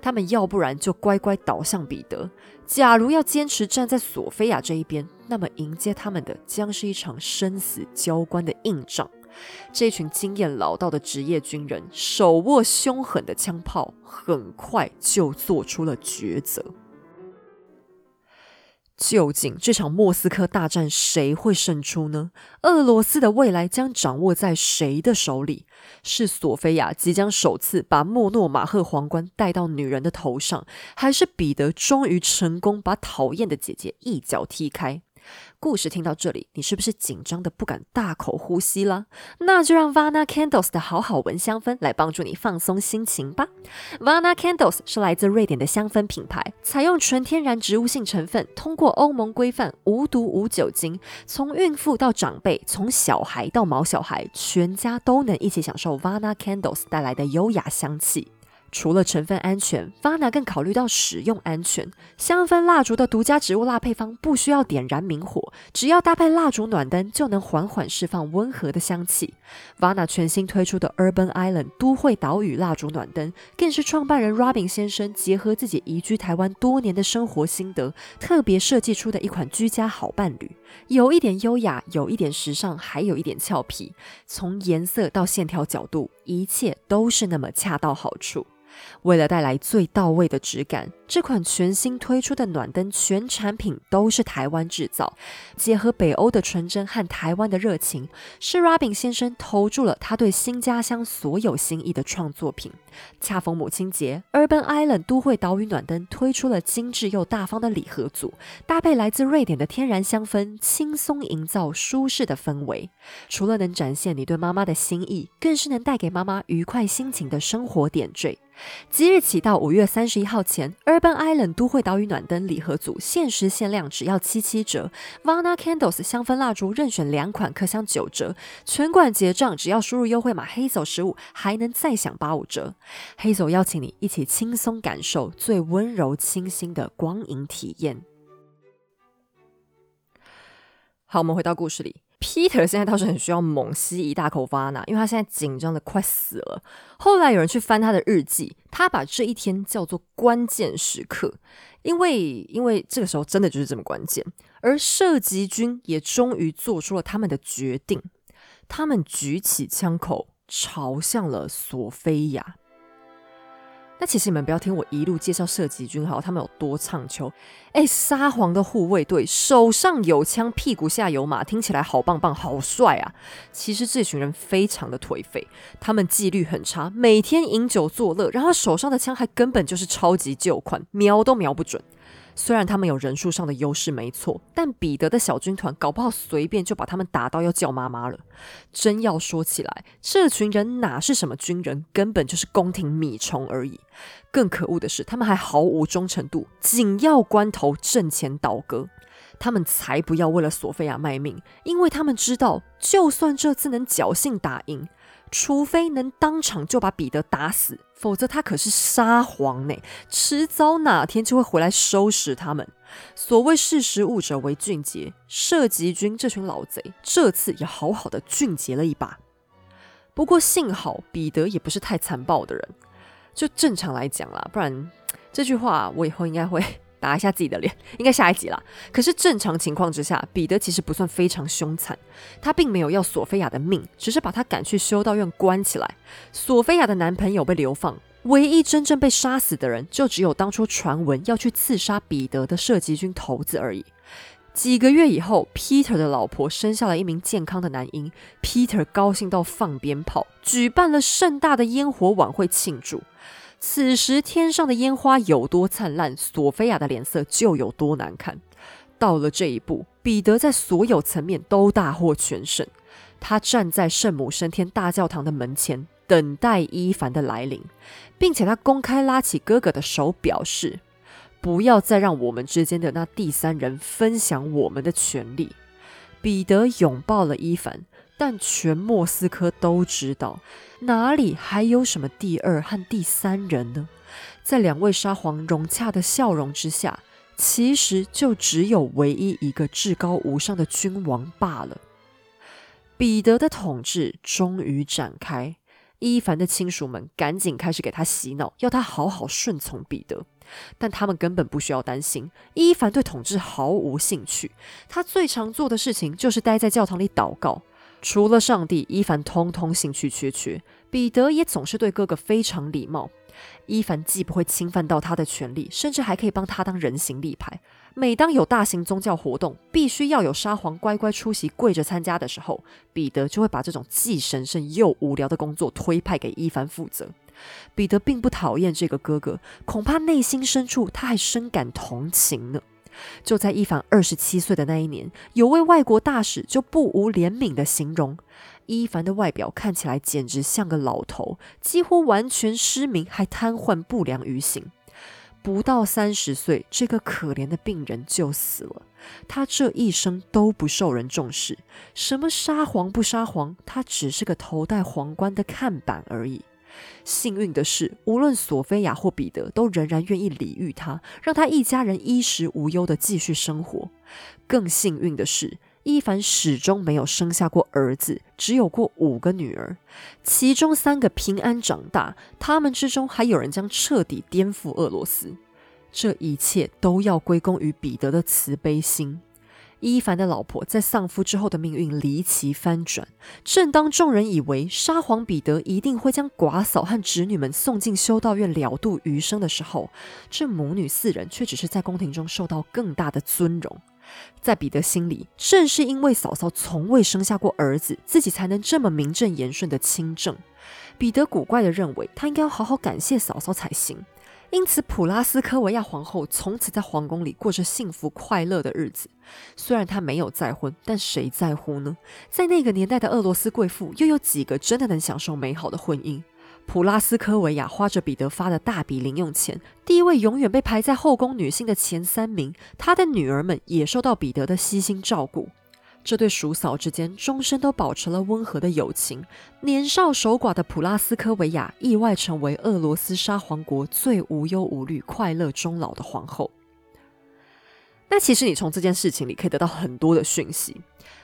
他们要不然就乖乖倒向彼得，假如要坚持站在索菲亚这一边，那么迎接他们的将是一场生死交关的硬仗。这群经验老道的职业军人，手握凶狠的枪炮，很快就做出了抉择。究竟这场莫斯科大战谁会胜出呢？俄罗斯的未来将掌握在谁的手里？是索菲亚即将首次把莫诺马赫皇冠戴到女人的头上，还是彼得终于成功把讨厌的姐姐一脚踢开？故事听到这里，你是不是紧张的不敢大口呼吸了？那就让 Vana Candles 的好好闻香氛来帮助你放松心情吧。Vana Candles 是来自瑞典的香氛品牌，采用纯天然植物性成分，通过欧盟规范，无毒无酒精，从孕妇到长辈，从小孩到毛小孩，全家都能一起享受 Vana Candles 带来的优雅香气。除了成分安全，Vana 更考虑到使用安全。香氛蜡烛的独家植物蜡配方不需要点燃明火，只要搭配蜡烛暖灯就能缓缓释放温和的香气。Vana 全新推出的 Urban Island 都会岛屿蜡烛暖灯，更是创办人 Robin 先生结合自己移居台湾多年的生活心得，特别设计出的一款居家好伴侣。有一点优雅，有一点时尚，还有一点俏皮。从颜色到线条角度，一切都是那么恰到好处。为了带来最到位的质感，这款全新推出的暖灯全产品都是台湾制造，结合北欧的纯真和台湾的热情，是 Robin 先生投注了他对新家乡所有心意的创作品。恰逢母亲节，Urban Island 都会岛屿暖灯推出了精致又大方的礼盒组，搭配来自瑞典的天然香氛，轻松营造舒适的氛围。除了能展现你对妈妈的心意，更是能带给妈妈愉快心情的生活点缀。即日起到五月三十一号前，Urban Island 都会岛屿暖灯礼盒组限时限量，只要七七折。Vana Candles 香氛蜡烛任选两款，可享九折。全馆结账只要输入优惠码黑走十五，还能再享八五折。黑走邀请你一起轻松感受最温柔清新的光影体验。好，我们回到故事里。Peter 现在倒是很需要猛吸一大口 Vana，因为他现在紧张的快死了。后来有人去翻他的日记，他把这一天叫做关键时刻，因为因为这个时候真的就是这么关键。而射击军也终于做出了他们的决定，他们举起枪口，朝向了索菲亚。那其实你们不要听我一路介绍射击军好，他们有多唱秋。哎，沙皇的护卫队手上有枪，屁股下有马，听起来好棒棒，好帅啊！其实这群人非常的颓废，他们纪律很差，每天饮酒作乐，然后手上的枪还根本就是超级旧款，瞄都瞄不准。虽然他们有人数上的优势，没错，但彼得的小军团搞不好随便就把他们打到要叫妈妈了。真要说起来，这群人哪是什么军人，根本就是宫廷米虫而已。更可恶的是，他们还毫无忠诚度，紧要关头阵前倒戈。他们才不要为了索菲亚卖命，因为他们知道，就算这次能侥幸打赢，除非能当场就把彼得打死，否则他可是沙皇呢，迟早哪天就会回来收拾他们。所谓识时务者为俊杰，射击军这群老贼这次也好好的俊杰了一把。不过幸好彼得也不是太残暴的人，就正常来讲啦，不然这句话我以后应该会打一下自己的脸，应该下一集啦。可是正常情况之下，彼得其实不算非常凶残，他并没有要索菲亚的命，只是把他赶去修道院关起来。索菲亚的男朋友被流放。唯一真正被杀死的人，就只有当初传闻要去刺杀彼得的射击军头子而已。几个月以后，Peter 的老婆生下了一名健康的男婴，Peter 高兴到放鞭炮，举办了盛大的烟火晚会庆祝。此时天上的烟花有多灿烂，索菲亚的脸色就有多难看。到了这一步，彼得在所有层面都大获全胜。他站在圣母升天大教堂的门前。等待伊凡的来临，并且他公开拉起哥哥的手，表示不要再让我们之间的那第三人分享我们的权利。彼得拥抱了伊凡，但全莫斯科都知道，哪里还有什么第二和第三人呢？在两位沙皇融洽的笑容之下，其实就只有唯一一个至高无上的君王罢了。彼得的统治终于展开。伊凡的亲属们赶紧开始给他洗脑，要他好好顺从彼得。但他们根本不需要担心，伊凡对统治毫无兴趣。他最常做的事情就是待在教堂里祷告。除了上帝，伊凡通通兴趣缺缺。彼得也总是对哥哥非常礼貌。伊凡既不会侵犯到他的权利，甚至还可以帮他当人形立牌。每当有大型宗教活动，必须要有沙皇乖乖出席、跪着参加的时候，彼得就会把这种既神圣又无聊的工作推派给伊凡负责。彼得并不讨厌这个哥哥，恐怕内心深处他还深感同情呢。就在伊凡二十七岁的那一年，有位外国大使就不无怜悯的形容，伊凡的外表看起来简直像个老头，几乎完全失明，还瘫痪不良于行。不到三十岁，这个可怜的病人就死了。他这一生都不受人重视，什么沙皇不沙皇，他只是个头戴皇冠的看板而已。幸运的是，无论索菲亚或彼得，都仍然愿意礼遇他，让他一家人衣食无忧的继续生活。更幸运的是。伊凡始终没有生下过儿子，只有过五个女儿，其中三个平安长大，他们之中还有人将彻底颠覆俄罗斯。这一切都要归功于彼得的慈悲心。伊凡的老婆在丧夫之后的命运离奇翻转。正当众人以为沙皇彼得一定会将寡嫂和侄女们送进修道院了度余生的时候，这母女四人却只是在宫廷中受到更大的尊荣。在彼得心里，正是因为嫂嫂从未生下过儿子，自己才能这么名正言顺的亲政。彼得古怪的认为，他应该要好好感谢嫂嫂才行。因此，普拉斯科维亚皇后从此在皇宫里过着幸福快乐的日子。虽然她没有再婚，但谁在乎呢？在那个年代的俄罗斯贵妇，又有几个真的能享受美好的婚姻？普拉斯科维亚花着彼得发的大笔零用钱，地位永远被排在后宫女性的前三名。她的女儿们也受到彼得的悉心照顾。这对叔嫂之间终身都保持了温和的友情。年少守寡的普拉斯科维亚意外成为俄罗斯沙皇国最无忧无虑、快乐终老的皇后。那其实你从这件事情里可以得到很多的讯息。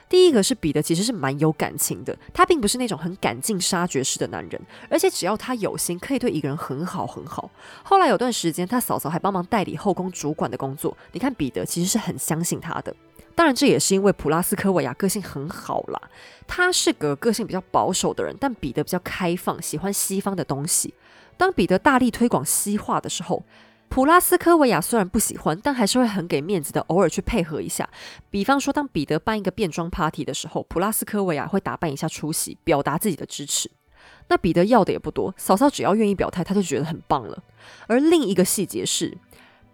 第一个是彼得其实是蛮有感情的，他并不是那种很赶尽杀绝式的男人，而且只要他有心，可以对一个人很好很好。后来有段时间，他嫂嫂还帮忙代理后宫主管的工作。你看，彼得其实是很相信他的。当然，这也是因为普拉斯科维亚个性很好啦。他是个个性比较保守的人，但彼得比较开放，喜欢西方的东西。当彼得大力推广西化的时候，普拉斯科维亚虽然不喜欢，但还是会很给面子的，偶尔去配合一下。比方说，当彼得办一个变装 party 的时候，普拉斯科维亚会打扮一下出席，表达自己的支持。那彼得要的也不多，嫂嫂只要愿意表态，他就觉得很棒了。而另一个细节是，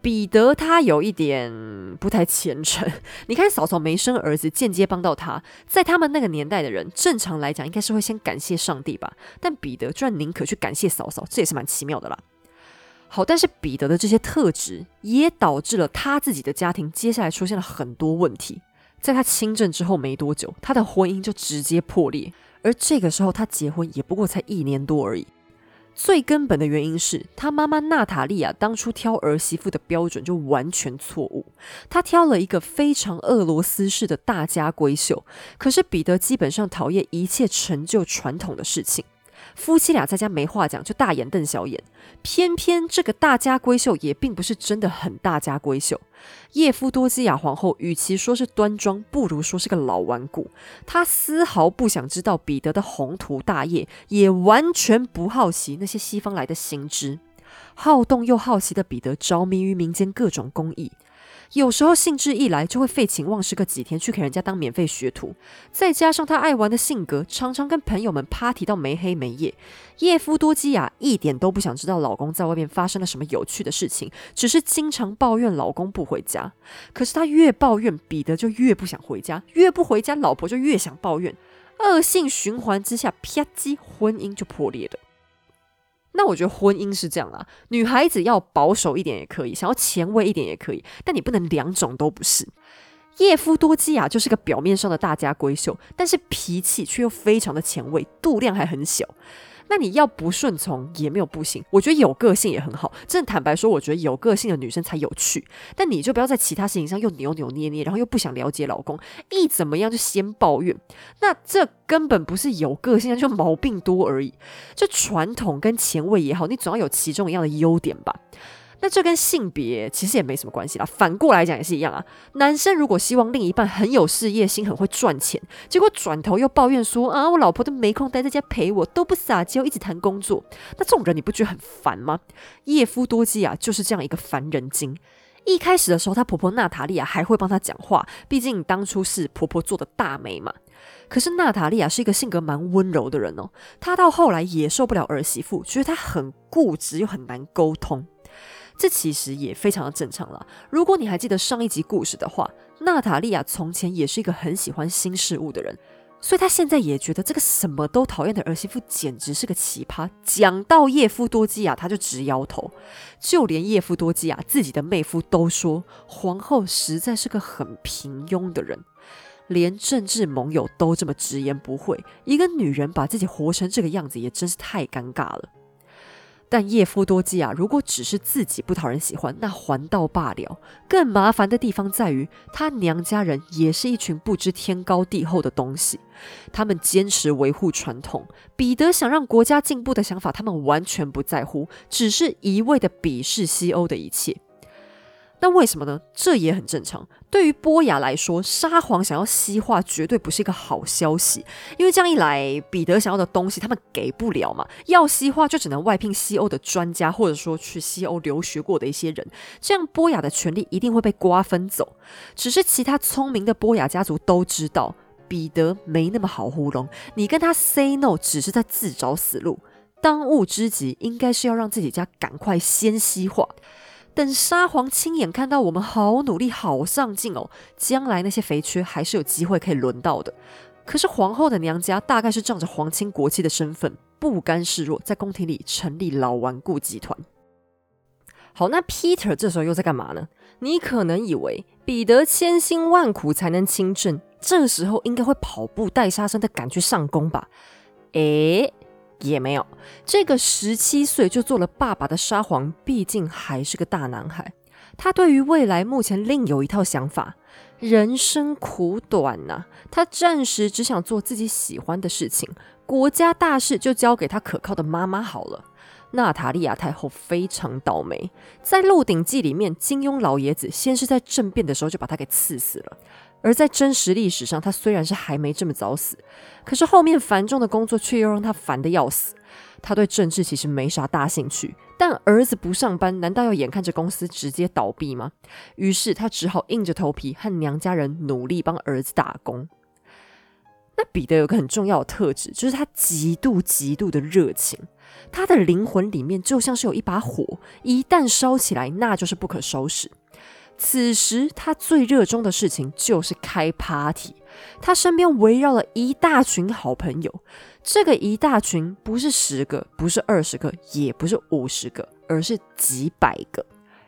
彼得他有一点不太虔诚。你看，嫂嫂没生儿子，间接帮到他，在他们那个年代的人，正常来讲应该是会先感谢上帝吧？但彼得居然宁可去感谢嫂嫂，这也是蛮奇妙的啦。好，但是彼得的这些特质也导致了他自己的家庭接下来出现了很多问题。在他亲政之后没多久，他的婚姻就直接破裂，而这个时候他结婚也不过才一年多而已。最根本的原因是他妈妈娜塔莉亚当初挑儿媳妇的标准就完全错误，她挑了一个非常俄罗斯式的大家闺秀。可是彼得基本上讨厌一切陈旧传统的事情。夫妻俩在家没话讲，就大眼瞪小眼。偏偏这个大家闺秀也并不是真的很大家闺秀。叶夫多基亚皇后与其说是端庄，不如说是个老顽固。她丝毫不想知道彼得的宏图大业，也完全不好奇那些西方来的新知。好动又好奇的彼得着迷于民间各种工艺。有时候兴致一来，就会废寝忘食个几天，去给人家当免费学徒。再加上他爱玩的性格，常常跟朋友们 party 到没黑没夜。叶夫多基亚一点都不想知道老公在外面发生了什么有趣的事情，只是经常抱怨老公不回家。可是他越抱怨，彼得就越不想回家，越不回家，老婆就越想抱怨。恶性循环之下，啪叽，婚姻就破裂了。那我觉得婚姻是这样啦，女孩子要保守一点也可以，想要前卫一点也可以，但你不能两种都不是。叶夫多基亚就是个表面上的大家闺秀，但是脾气却又非常的前卫，度量还很小。那你要不顺从也没有不行，我觉得有个性也很好。真的坦白说，我觉得有个性的女生才有趣。但你就不要在其他事情上又扭扭捏捏，然后又不想了解老公，一怎么样就先抱怨。那这根本不是有个性，就毛病多而已。就传统跟前卫也好，你总要有其中一样的优点吧。那这跟性别其实也没什么关系啦。反过来讲也是一样啊。男生如果希望另一半很有事业心、很会赚钱，结果转头又抱怨说啊，我老婆都没空待在家陪我，都不撒娇，一直谈工作。那这种人你不觉得很烦吗？叶夫多基亚就是这样一个烦人精。一开始的时候，她婆婆娜塔莉亚还会帮她讲话，毕竟当初是婆婆做的大媒嘛。可是娜塔莉亚是一个性格蛮温柔的人哦。她到后来也受不了儿媳妇，觉得她很固执又很难沟通。这其实也非常的正常了。如果你还记得上一集故事的话，娜塔莉亚从前也是一个很喜欢新事物的人，所以她现在也觉得这个什么都讨厌的儿媳妇简直是个奇葩。讲到叶夫多基亚，她就直摇头。就连叶夫多基亚自己的妹夫都说，皇后实在是个很平庸的人。连政治盟友都这么直言不讳，一个女人把自己活成这个样子，也真是太尴尬了。但叶夫多基亚如果只是自己不讨人喜欢，那还倒罢了。更麻烦的地方在于，她娘家人也是一群不知天高地厚的东西。他们坚持维护传统，彼得想让国家进步的想法，他们完全不在乎，只是一味的鄙视西欧的一切。那为什么呢？这也很正常。对于波雅来说，沙皇想要西化绝对不是一个好消息，因为这样一来，彼得想要的东西他们给不了嘛。要西化就只能外聘西欧的专家，或者说去西欧留学过的一些人，这样波雅的权利一定会被瓜分走。只是其他聪明的波雅家族都知道，彼得没那么好糊弄，你跟他 say no 只是在自找死路。当务之急应该是要让自己家赶快先西化。等沙皇亲眼看到我们好努力、好上进哦，将来那些肥缺还是有机会可以轮到的。可是皇后的娘家大概是仗着皇亲国戚的身份，不甘示弱，在宫廷里成立老顽固集团。好，那 Peter 这时候又在干嘛呢？你可能以为彼得千辛万苦才能亲政，这时候应该会跑步带杀生的赶去上宫吧？诶。也没有，这个十七岁就做了爸爸的沙皇，毕竟还是个大男孩。他对于未来目前另有一套想法。人生苦短呐，他暂时只想做自己喜欢的事情，国家大事就交给他可靠的妈妈好了。娜塔莉亚太后非常倒霉，在《鹿鼎记》里面，金庸老爷子先是在政变的时候就把他给刺死了。而在真实历史上，他虽然是还没这么早死，可是后面繁重的工作却又让他烦得要死。他对政治其实没啥大兴趣，但儿子不上班，难道要眼看着公司直接倒闭吗？于是他只好硬着头皮和娘家人努力帮儿子打工。那彼得有个很重要的特质，就是他极度极度的热情，他的灵魂里面就像是有一把火，一旦烧起来，那就是不可收拾。此时，他最热衷的事情就是开 party。他身边围绕了一大群好朋友，这个一大群不是十个，不是二十个，也不是五十个，而是几百个。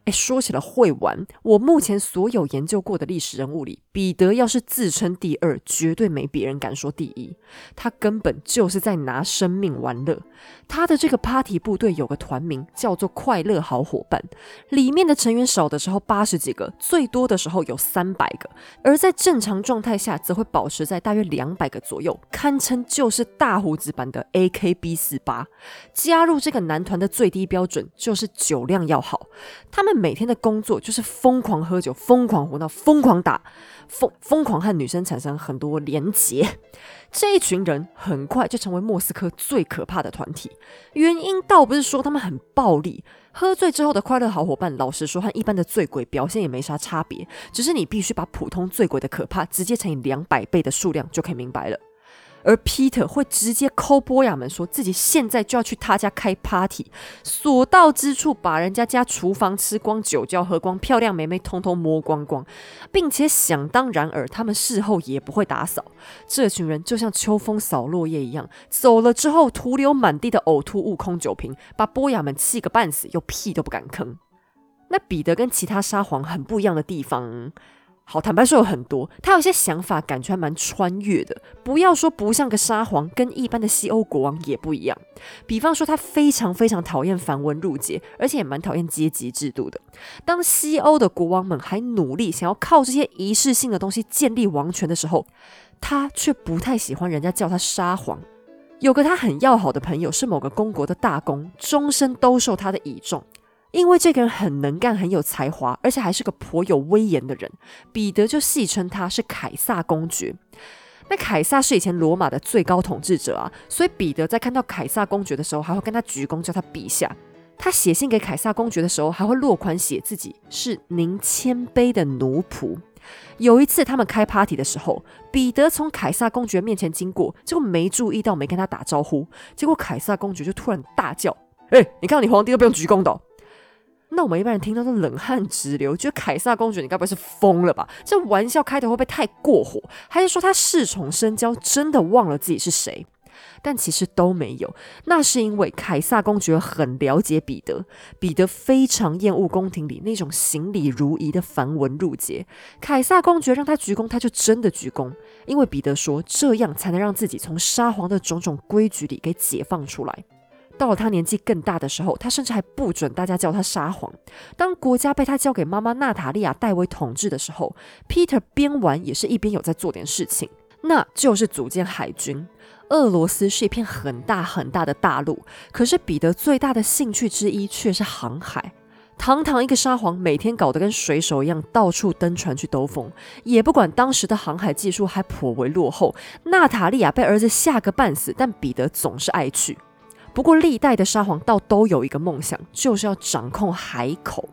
哎，说起了会玩，我目前所有研究过的历史人物里，彼得要是自称第二，绝对没别人敢说第一。他根本就是在拿生命玩乐。他的这个 party 部队有个团名叫做“快乐好伙伴”，里面的成员少的时候八十几个，最多的时候有三百个，而在正常状态下则会保持在大约两百个左右，堪称就是大胡子版的 AKB 四八。加入这个男团的最低标准就是酒量要好，他们每天的工作就是疯狂喝酒、疯狂胡闹、疯狂打、疯疯狂和女生产生很多连结。这一群人很快就成为莫斯科最可怕的团体。原因倒不是说他们很暴力，喝醉之后的快乐好伙伴，老实说和一般的醉鬼表现也没啥差别，只是你必须把普通醉鬼的可怕直接乘以两百倍的数量就可以明白了。而 Peter 会直接抠波雅们，说自己现在就要去他家开 party，所到之处把人家家厨房吃光，酒窖喝光，漂亮妹妹通通摸光光，并且想当然尔，他们事后也不会打扫。这群人就像秋风扫落叶一样，走了之后徒留满地的呕吐物、空酒瓶，把波雅们气个半死，又屁都不敢吭。那彼得跟其他沙皇很不一样的地方。好，坦白说有很多，他有些想法，感觉还蛮穿越的。不要说不像个沙皇，跟一般的西欧国王也不一样。比方说，他非常非常讨厌繁文缛节，而且也蛮讨厌阶级制度的。当西欧的国王们还努力想要靠这些仪式性的东西建立王权的时候，他却不太喜欢人家叫他沙皇。有个他很要好的朋友是某个公国的大公，终身都受他的倚重。因为这个人很能干、很有才华，而且还是个颇有威严的人，彼得就戏称他是凯撒公爵。那凯撒是以前罗马的最高统治者啊，所以彼得在看到凯撒公爵的时候，还会跟他鞠躬，叫他陛下。他写信给凯撒公爵的时候，还会落款写自己是您谦卑的奴仆。有一次他们开 party 的时候，彼得从凯撒公爵面前经过，结果没注意到，没跟他打招呼，结果凯撒公爵就突然大叫：“哎，你看你皇帝都不用鞠躬的。”那我们一般人听到都冷汗直流，觉得凯撒公爵你该不会是疯了吧？这玩笑开头会不会太过火？还是说他恃宠生骄，真的忘了自己是谁？但其实都没有，那是因为凯撒公爵很了解彼得，彼得非常厌恶宫廷里那种行礼如仪的繁文缛节。凯撒公爵让他鞠躬，他就真的鞠躬，因为彼得说这样才能让自己从沙皇的种种规矩里给解放出来。到了他年纪更大的时候，他甚至还不准大家叫他沙皇。当国家被他交给妈妈娜塔莉亚代为统治的时候，Peter 边玩也是一边有在做点事情，那就是组建海军。俄罗斯是一片很大很大的大陆，可是彼得最大的兴趣之一却是航海。堂堂一个沙皇，每天搞得跟水手一样，到处登船去兜风，也不管当时的航海技术还颇为落后。娜塔莉亚被儿子吓个半死，但彼得总是爱去。不过，历代的沙皇倒都有一个梦想，就是要掌控海口。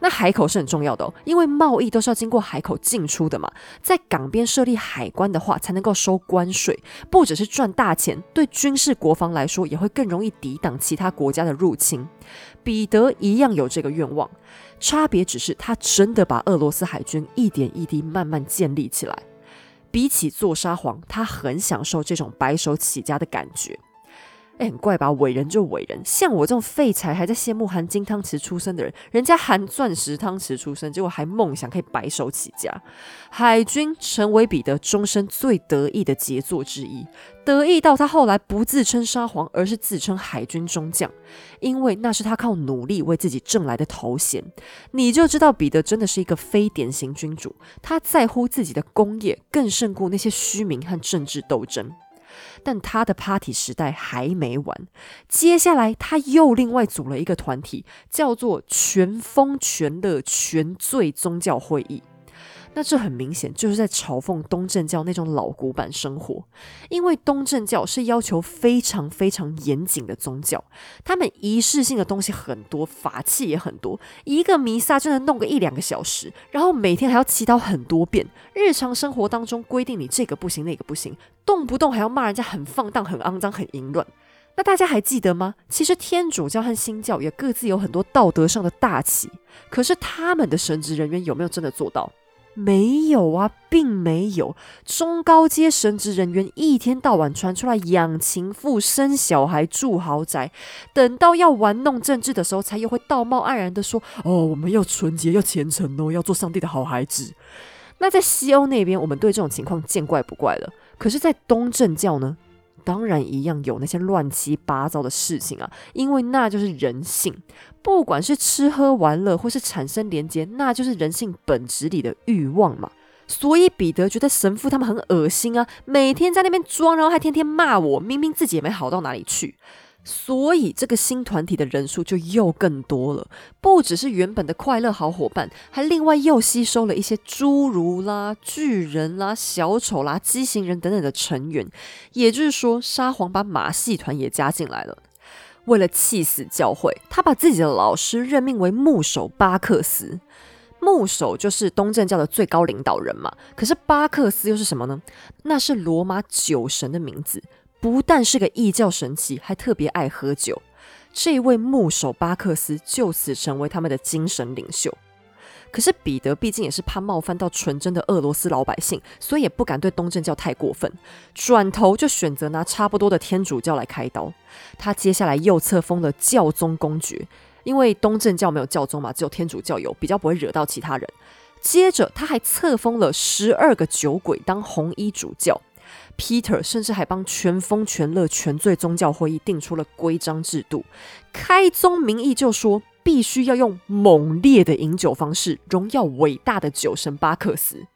那海口是很重要的哦，因为贸易都是要经过海口进出的嘛。在港边设立海关的话，才能够收关税，不只是赚大钱，对军事国防来说，也会更容易抵挡其他国家的入侵。彼得一样有这个愿望，差别只是他真的把俄罗斯海军一点一滴慢慢建立起来。比起做沙皇，他很享受这种白手起家的感觉。哎，很怪吧？伟人就伟人，像我这种废柴，还在羡慕含金汤匙出生的人，人家含钻石汤匙出生，结果还梦想可以白手起家。海军成为彼得终身最得意的杰作之一，得意到他后来不自称沙皇，而是自称海军中将，因为那是他靠努力为自己挣来的头衔。你就知道彼得真的是一个非典型君主，他在乎自己的功业，更胜过那些虚名和政治斗争。但他的 party 时代还没完，接下来他又另外组了一个团体，叫做全疯全的全醉宗教会议。那这很明显就是在嘲讽东正教那种老古板生活，因为东正教是要求非常非常严谨的宗教，他们仪式性的东西很多，法器也很多，一个弥撒就能弄个一两个小时，然后每天还要祈祷很多遍，日常生活当中规定你这个不行那个不行，动不动还要骂人家很放荡、很肮脏、很淫乱。那大家还记得吗？其实天主教和新教也各自有很多道德上的大旗，可是他们的神职人员有没有真的做到？没有啊，并没有。中高阶神职人员一天到晚传出来养情妇、生小孩、住豪宅，等到要玩弄政治的时候，才又会道貌岸然的说：“哦，我们要纯洁、要虔诚哦，要做上帝的好孩子。”那在西欧那边，我们对这种情况见怪不怪了。可是，在东正教呢？当然一样有那些乱七八糟的事情啊，因为那就是人性，不管是吃喝玩乐或是产生连接，那就是人性本质里的欲望嘛。所以彼得觉得神父他们很恶心啊，每天在那边装，然后还天天骂我，明明自己也没好到哪里去。所以这个新团体的人数就又更多了，不只是原本的快乐好伙伴，还另外又吸收了一些侏儒啦、巨人啦、小丑啦、畸形人等等的成员。也就是说，沙皇把马戏团也加进来了。为了气死教会，他把自己的老师任命为牧首巴克斯。牧首就是东正教的最高领导人嘛。可是巴克斯又是什么呢？那是罗马酒神的名字。不但是个异教神奇，还特别爱喝酒。这位牧首巴克斯就此成为他们的精神领袖。可是彼得毕竟也是怕冒犯到纯真的俄罗斯老百姓，所以也不敢对东正教太过分，转头就选择拿差不多的天主教来开刀。他接下来又册封了教宗公爵，因为东正教没有教宗嘛，只有天主教有，比较不会惹到其他人。接着他还册封了十二个酒鬼当红衣主教。Peter 甚至还帮全疯全乐全罪宗教会议定出了规章制度，开宗明义就说必须要用猛烈的饮酒方式荣耀伟大的酒神巴克斯。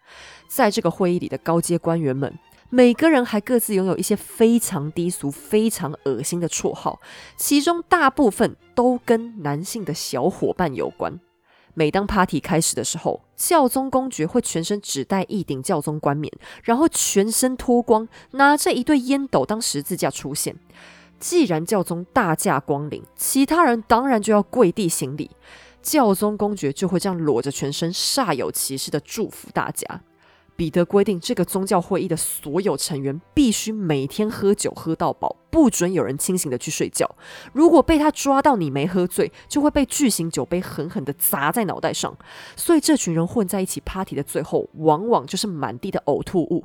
在这个会议里的高阶官员们，每个人还各自拥有一些非常低俗、非常恶心的绰号，其中大部分都跟男性的小伙伴有关。每当 party 开始的时候，教宗公爵会全身只戴一顶教宗冠冕，然后全身脱光，拿着一对烟斗当十字架出现。既然教宗大驾光临，其他人当然就要跪地行礼。教宗公爵就会这样裸着全身，煞有其事的祝福大家。彼得规定，这个宗教会议的所有成员必须每天喝酒喝到饱，不准有人清醒的去睡觉。如果被他抓到你没喝醉，就会被巨型酒杯狠狠地砸在脑袋上。所以这群人混在一起 party 的最后，往往就是满地的呕吐物。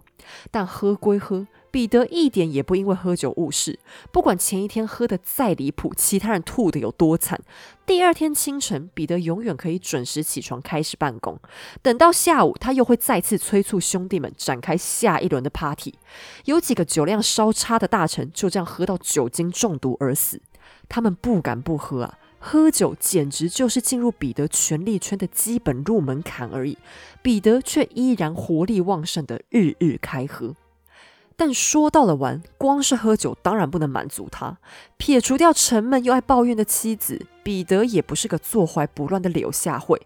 但喝归喝。彼得一点也不因为喝酒误事，不管前一天喝的再离谱，其他人吐的有多惨，第二天清晨，彼得永远可以准时起床开始办公。等到下午，他又会再次催促兄弟们展开下一轮的 party。有几个酒量稍差的大臣就这样喝到酒精中毒而死。他们不敢不喝啊，喝酒简直就是进入彼得权力圈的基本入门槛而已。彼得却依然活力旺盛的日日开喝。但说到了玩，光是喝酒当然不能满足他。撇除掉沉闷又爱抱怨的妻子，彼得也不是个坐怀不乱的柳下惠。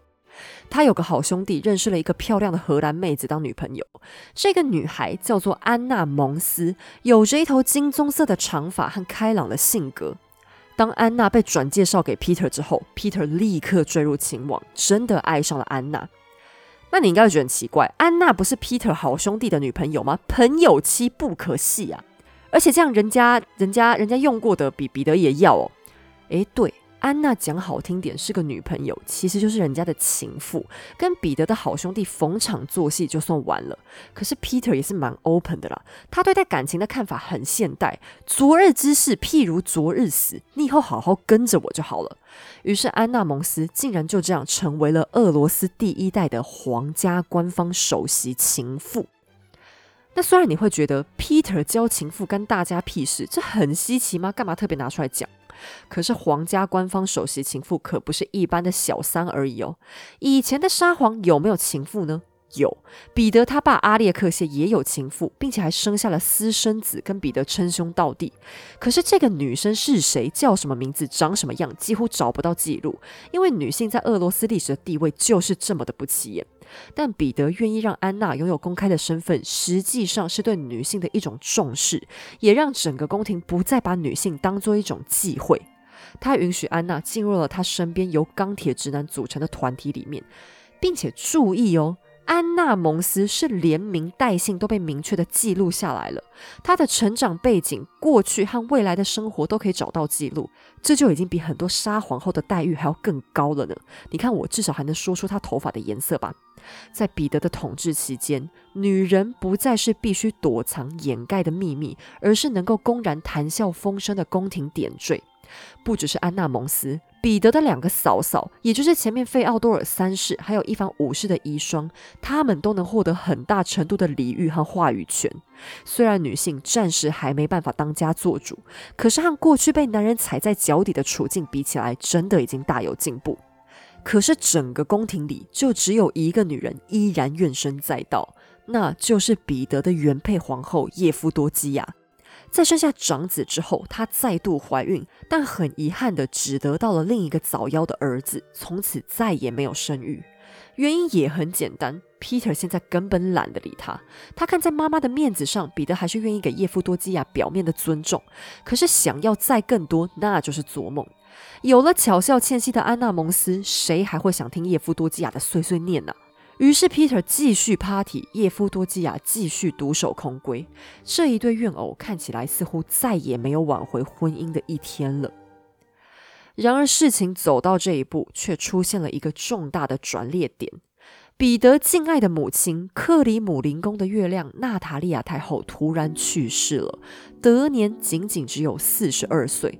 他有个好兄弟，认识了一个漂亮的荷兰妹子当女朋友。这个女孩叫做安娜蒙斯，有着一头金棕色的长发和开朗的性格。当安娜被转介绍给 Peter 之后，Peter 立刻坠入情网，真的爱上了安娜。那你应该会觉得很奇怪，安娜不是 Peter 好兄弟的女朋友吗？朋友妻不可戏啊！而且这样，人家人家人家用过的比彼得也要哦。诶，对。安娜讲好听点是个女朋友，其实就是人家的情妇，跟彼得的好兄弟逢场作戏就算完了。可是 Peter 也是蛮 open 的啦，他对待感情的看法很现代。昨日之事譬如昨日死，你以后好好跟着我就好了。于是安娜蒙斯竟然就这样成为了俄罗斯第一代的皇家官方首席情妇。那虽然你会觉得 Peter 交情妇干大家屁事，这很稀奇吗？干嘛特别拿出来讲？可是皇家官方首席情妇可不是一般的小三而已哦。以前的沙皇有没有情妇呢？有，彼得他爸阿列克谢也有情妇，并且还生下了私生子，跟彼得称兄道弟。可是这个女生是谁？叫什么名字？长什么样？几乎找不到记录，因为女性在俄罗斯历史的地位就是这么的不起眼。但彼得愿意让安娜拥有公开的身份，实际上是对女性的一种重视，也让整个宫廷不再把女性当做一种忌讳。他允许安娜进入了他身边由钢铁直男组成的团体里面，并且注意哦。安娜蒙斯是连名带姓都被明确的记录下来了，她的成长背景、过去和未来的生活都可以找到记录，这就已经比很多沙皇后的待遇还要更高了呢。你看，我至少还能说出她头发的颜色吧。在彼得的统治期间，女人不再是必须躲藏掩盖的秘密，而是能够公然谈笑风生的宫廷点缀。不只是安娜蒙斯，彼得的两个嫂嫂，也就是前面费奥多尔三世，还有一方武士的遗孀，他们都能获得很大程度的礼遇和话语权。虽然女性暂时还没办法当家做主，可是和过去被男人踩在脚底的处境比起来，真的已经大有进步。可是整个宫廷里，就只有一个女人依然怨声载道，那就是彼得的原配皇后叶夫多基亚。在生下长子之后，她再度怀孕，但很遗憾的只得到了另一个早夭的儿子，从此再也没有生育。原因也很简单，Peter 现在根本懒得理他。他看在妈妈的面子上，彼得还是愿意给叶夫多基亚表面的尊重。可是想要再更多，那就是做梦。有了巧笑倩兮的安娜蒙斯，谁还会想听叶夫多基亚的碎碎念呢？于是 Peter 继续 party，叶夫多基亚继续独守空闺。这一对怨偶看起来似乎再也没有挽回婚姻的一天了。然而事情走到这一步，却出现了一个重大的转捩点。彼得敬爱的母亲克里姆林宫的月亮娜塔莉亚太后突然去世了，得年仅仅只有四十二岁。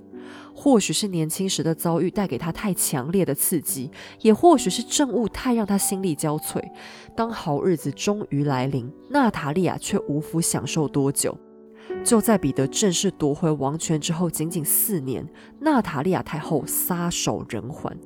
或许是年轻时的遭遇带给他太强烈的刺激，也或许是政务太让他心力交瘁。当好日子终于来临，娜塔莉亚却无福享受多久。就在彼得正式夺回王权之后，仅仅四年，娜塔莉亚太后撒手人寰。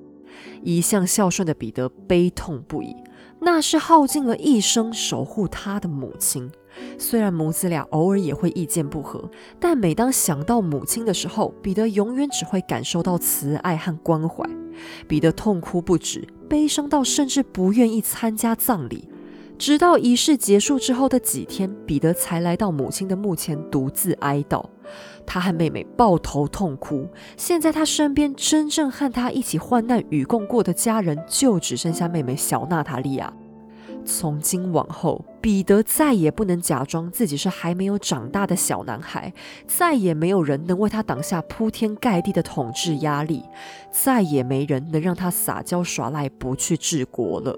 一向孝顺的彼得悲痛不已，那是耗尽了一生守护他的母亲。虽然母子俩偶尔也会意见不合，但每当想到母亲的时候，彼得永远只会感受到慈爱和关怀。彼得痛哭不止，悲伤到甚至不愿意参加葬礼。直到仪式结束之后的几天，彼得才来到母亲的墓前独自哀悼。他和妹妹抱头痛哭。现在他身边真正和他一起患难与共过的家人，就只剩下妹妹小娜塔莉亚。从今往后，彼得再也不能假装自己是还没有长大的小男孩，再也没有人能为他挡下铺天盖地的统治压力，再也没人能让他撒娇耍赖不去治国了。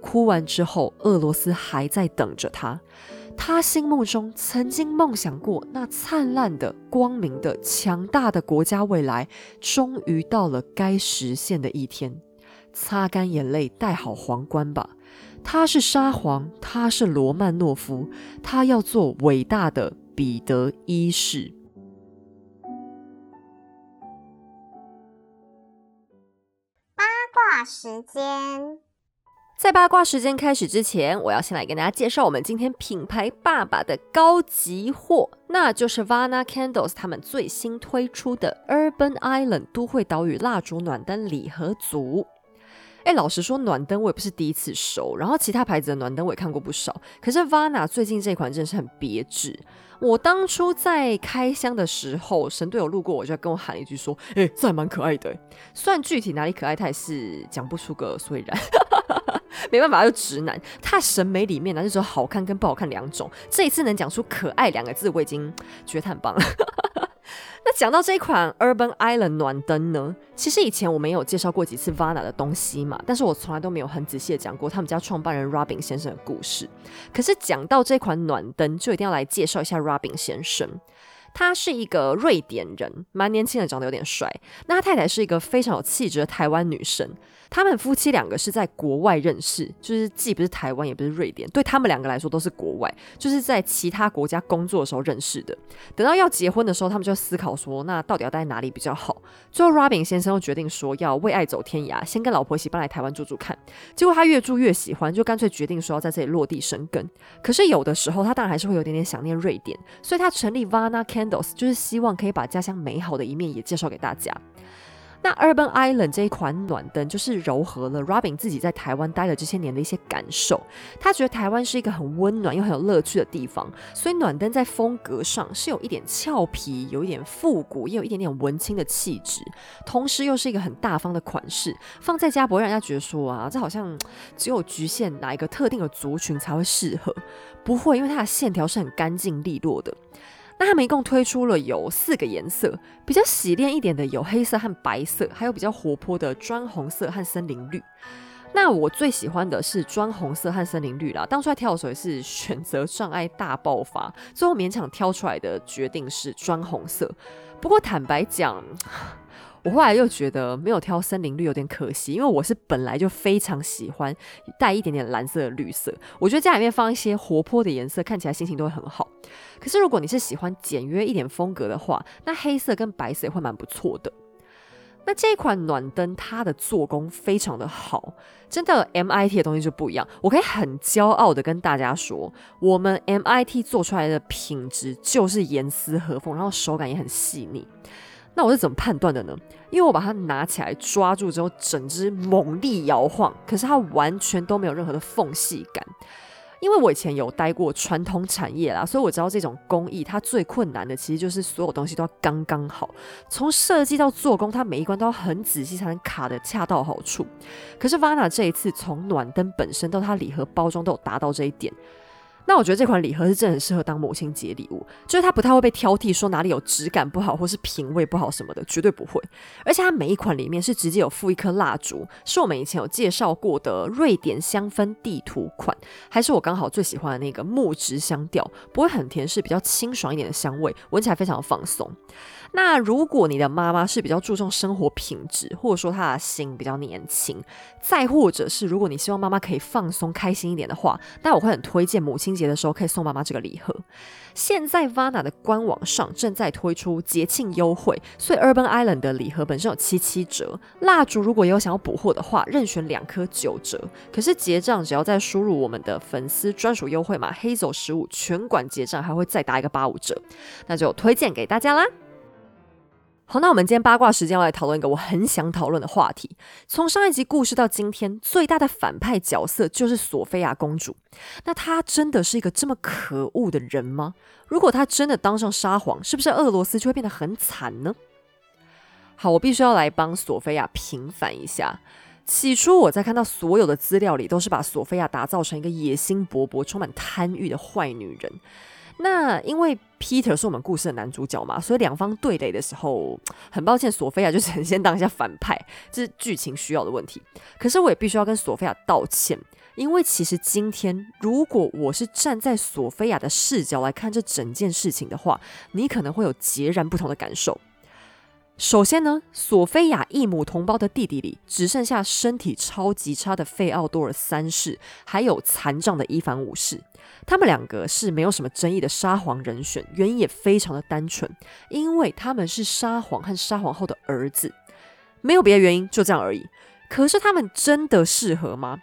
哭完之后，俄罗斯还在等着他。他心目中曾经梦想过那灿烂的、光明的、强大的国家未来，终于到了该实现的一天。擦干眼泪，戴好皇冠吧。他是沙皇，他是罗曼诺夫，他要做伟大的彼得一世。八卦时间，在八卦时间开始之前，我要先来跟大家介绍我们今天品牌爸爸的高级货，那就是 Vana Candles 他们最新推出的 Urban Island 都会岛屿蜡烛暖灯礼盒组。哎，老实说，暖灯我也不是第一次收，然后其他牌子的暖灯我也看过不少。可是 Vana 最近这款真的是很别致。我当初在开箱的时候，神队友路过，我就跟我喊了一句说：“哎，这还蛮可爱的。”虽然具体哪里可爱，他也是讲不出个所以然。没办法，他直男，他审美里面呢就只有好看跟不好看两种。这一次能讲出可爱两个字，我已经觉得很棒了。那讲到这款 Urban Island 暖灯呢，其实以前我们有介绍过几次 Vana 的东西嘛，但是我从来都没有很仔细的讲过他们家创办人 Robin 先生的故事。可是讲到这款暖灯，就一定要来介绍一下 Robin 先生。他是一个瑞典人，蛮年轻的，长得有点帅。那他太太是一个非常有气质的台湾女生。他们夫妻两个是在国外认识，就是既不是台湾，也不是瑞典，对他们两个来说都是国外，就是在其他国家工作的时候认识的。等到要结婚的时候，他们就思考说，那到底要待在哪里比较好？最后，Robin 先生又决定说要为爱走天涯，先跟老婆一起搬来台湾住住看。结果他越住越喜欢，就干脆决定说要在这里落地生根。可是有的时候，他当然还是会有点点想念瑞典，所以他成立 Vana Candles，就是希望可以把家乡美好的一面也介绍给大家。那 Urban Island 这一款暖灯就是糅合了 Robin 自己在台湾待了这些年的一些感受。他觉得台湾是一个很温暖又很有乐趣的地方，所以暖灯在风格上是有一点俏皮，有一点复古，也有一点点文青的气质，同时又是一个很大方的款式，放在家不会让人家觉得说啊，这好像只有局限哪一个特定的族群才会适合，不会，因为它的线条是很干净利落的。那他们一共推出了有四个颜色，比较洗练一点的有黑色和白色，还有比较活泼的砖红色和森林绿。那我最喜欢的是砖红色和森林绿啦。当初在挑的时候也是选择障碍大爆发，最后勉强挑出来的决定是砖红色。不过坦白讲，我后来又觉得没有挑森林绿有点可惜，因为我是本来就非常喜欢带一点点蓝色的绿色。我觉得家里面放一些活泼的颜色，看起来心情都会很好。可是如果你是喜欢简约一点风格的话，那黑色跟白色也会蛮不错的。那这一款暖灯，它的做工非常的好，真的 MIT 的东西就不一样。我可以很骄傲的跟大家说，我们 MIT 做出来的品质就是严丝合缝，然后手感也很细腻。那我是怎么判断的呢？因为我把它拿起来抓住之后，整只猛力摇晃，可是它完全都没有任何的缝隙感。因为我以前有待过传统产业啦，所以我知道这种工艺它最困难的其实就是所有东西都要刚刚好，从设计到做工，它每一关都要很仔细才能卡得恰到好处。可是 Vana 这一次从暖灯本身到它礼盒包装都有达到这一点。那我觉得这款礼盒是真的很适合当母亲节礼物，就是它不太会被挑剔说哪里有质感不好或是品味不好什么的，绝对不会。而且它每一款里面是直接有附一颗蜡烛，是我们以前有介绍过的瑞典香氛地图款，还是我刚好最喜欢的那个木质香调，不会很甜，是比较清爽一点的香味，闻起来非常的放松。那如果你的妈妈是比较注重生活品质，或者说她的心比较年轻，再或者是如果你希望妈妈可以放松开心一点的话，那我会很推荐母亲节的时候可以送妈妈这个礼盒。现在 Vana 的官网上正在推出节庆优惠，所以 Urban Island 的礼盒本身有七七折，蜡烛如果有想要补货的话，任选两颗九折。可是结账只要再输入我们的粉丝专属优惠码黑走十五，全馆结账还会再打一个八五折，那就推荐给大家啦。好，那我们今天八卦时间要来讨论一个我很想讨论的话题。从上一集故事到今天，最大的反派角色就是索菲亚公主。那她真的是一个这么可恶的人吗？如果她真的当上沙皇，是不是俄罗斯就会变得很惨呢？好，我必须要来帮索菲亚平反一下。起初我在看到所有的资料里，都是把索菲亚打造成一个野心勃勃、充满贪欲的坏女人。那因为 Peter 是我们故事的男主角嘛，所以两方对垒的时候，很抱歉，索菲亚就只能 先当一下反派，这是剧情需要的问题。可是我也必须要跟索菲亚道歉，因为其实今天如果我是站在索菲亚的视角来看这整件事情的话，你可能会有截然不同的感受。首先呢，索菲亚异母同胞的弟弟里，只剩下身体超级差的费奥多尔三世，还有残障的伊凡五世。他们两个是没有什么争议的沙皇人选，原因也非常的单纯，因为他们是沙皇和沙皇后的儿子，没有别的原因，就这样而已。可是他们真的适合吗？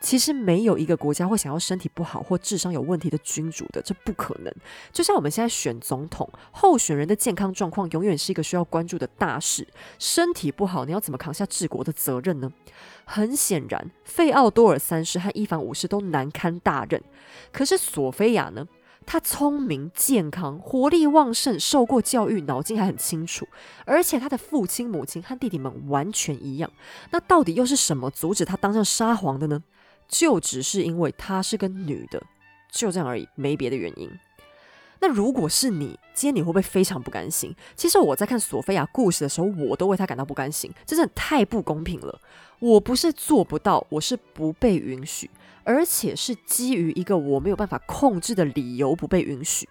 其实没有一个国家会想要身体不好或智商有问题的君主的，这不可能。就像我们现在选总统，候选人的健康状况永远是一个需要关注的大事。身体不好，你要怎么扛下治国的责任呢？很显然，费奥多尔三世和伊凡五世都难堪大任。可是索菲亚呢？她聪明、健康、活力旺盛，受过教育，脑筋还很清楚。而且她的父亲、母亲和弟弟们完全一样。那到底又是什么阻止她当上沙皇的呢？就只是因为她是个女的，就这样而已，没别的原因。那如果是你，今天你会不会非常不甘心？其实我在看索菲亚故事的时候，我都为她感到不甘心，真的太不公平了。我不是做不到，我是不被允许，而且是基于一个我没有办法控制的理由不被允许。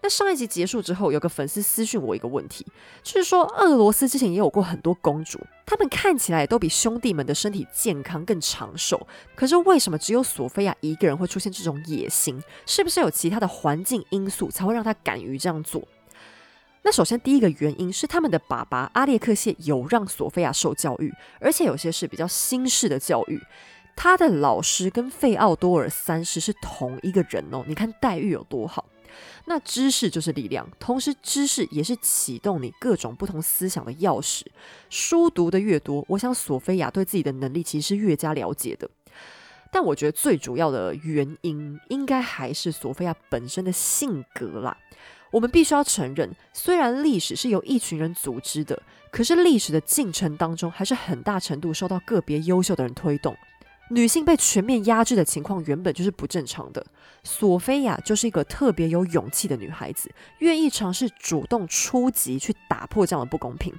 那上一集结束之后，有个粉丝私讯我一个问题，就是说俄罗斯之前也有过很多公主，她们看起来都比兄弟们的身体健康更长寿，可是为什么只有索菲亚一个人会出现这种野心？是不是有其他的环境因素才会让她敢于这样做？那首先第一个原因是他们的爸爸阿列克谢有让索菲亚受教育，而且有些是比较新式的教育。他的老师跟费奥多尔三世是同一个人哦，你看待遇有多好。那知识就是力量，同时知识也是启动你各种不同思想的钥匙。书读的越多，我想索菲亚对自己的能力其实是越加了解的。但我觉得最主要的原因，应该还是索菲亚本身的性格啦。我们必须要承认，虽然历史是由一群人组织的，可是历史的进程当中，还是很大程度受到个别优秀的人推动。女性被全面压制的情况原本就是不正常的。索菲亚就是一个特别有勇气的女孩子，愿意尝试主动出击去打破这样的不公平。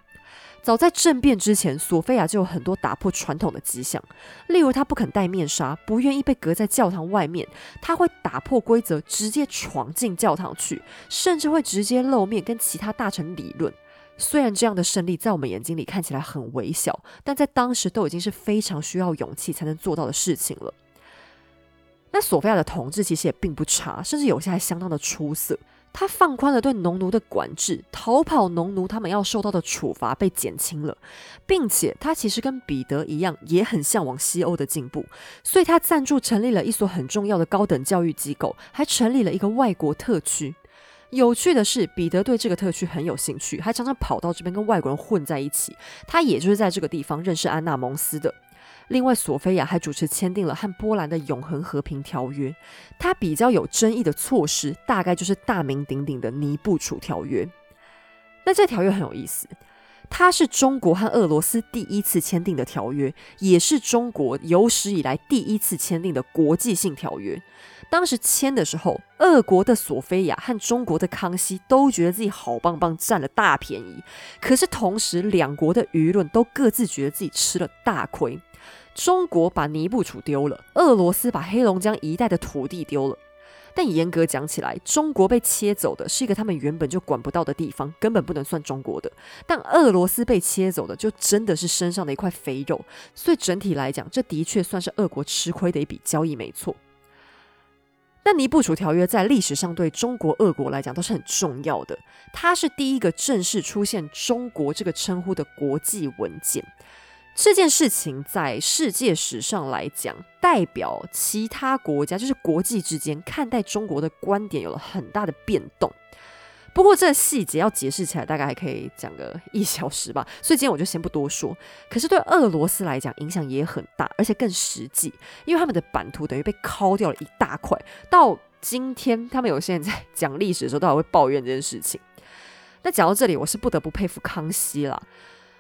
早在政变之前，索菲亚就有很多打破传统的迹象，例如她不肯戴面纱，不愿意被隔在教堂外面，她会打破规则，直接闯进教堂去，甚至会直接露面跟其他大臣理论。虽然这样的胜利在我们眼睛里看起来很微小，但在当时都已经是非常需要勇气才能做到的事情了。那索菲亚的统治其实也并不差，甚至有些还相当的出色。他放宽了对农奴的管制，逃跑农奴他们要受到的处罚被减轻了，并且他其实跟彼得一样，也很向往西欧的进步，所以他赞助成立了一所很重要的高等教育机构，还成立了一个外国特区。有趣的是，彼得对这个特区很有兴趣，还常常跑到这边跟外国人混在一起。他也就是在这个地方认识安娜蒙斯的。另外，索菲亚还主持签订了和波兰的永恒和平条约。他比较有争议的措施，大概就是大名鼎鼎的尼布楚条约。那这条约很有意思，它是中国和俄罗斯第一次签订的条约，也是中国有史以来第一次签订的国际性条约。当时签的时候，俄国的索菲亚和中国的康熙都觉得自己好棒棒，占了大便宜。可是同时，两国的舆论都各自觉得自己吃了大亏。中国把尼布楚丢了，俄罗斯把黑龙江一带的土地丢了。但严格讲起来，中国被切走的是一个他们原本就管不到的地方，根本不能算中国的。但俄罗斯被切走的，就真的是身上的一块肥肉。所以整体来讲，这的确算是俄国吃亏的一笔交易，没错。那尼布楚条约在历史上对中国、俄国来讲都是很重要的，它是第一个正式出现“中国”这个称呼的国际文件。这件事情在世界史上来讲，代表其他国家，就是国际之间看待中国的观点有了很大的变动。不过这细节要解释起来，大概还可以讲个一小时吧，所以今天我就先不多说。可是对俄罗斯来讲，影响也很大，而且更实际，因为他们的版图等于被敲掉了一大块。到今天，他们有些人在讲历史的时候，都还会抱怨这件事情。那讲到这里，我是不得不佩服康熙了。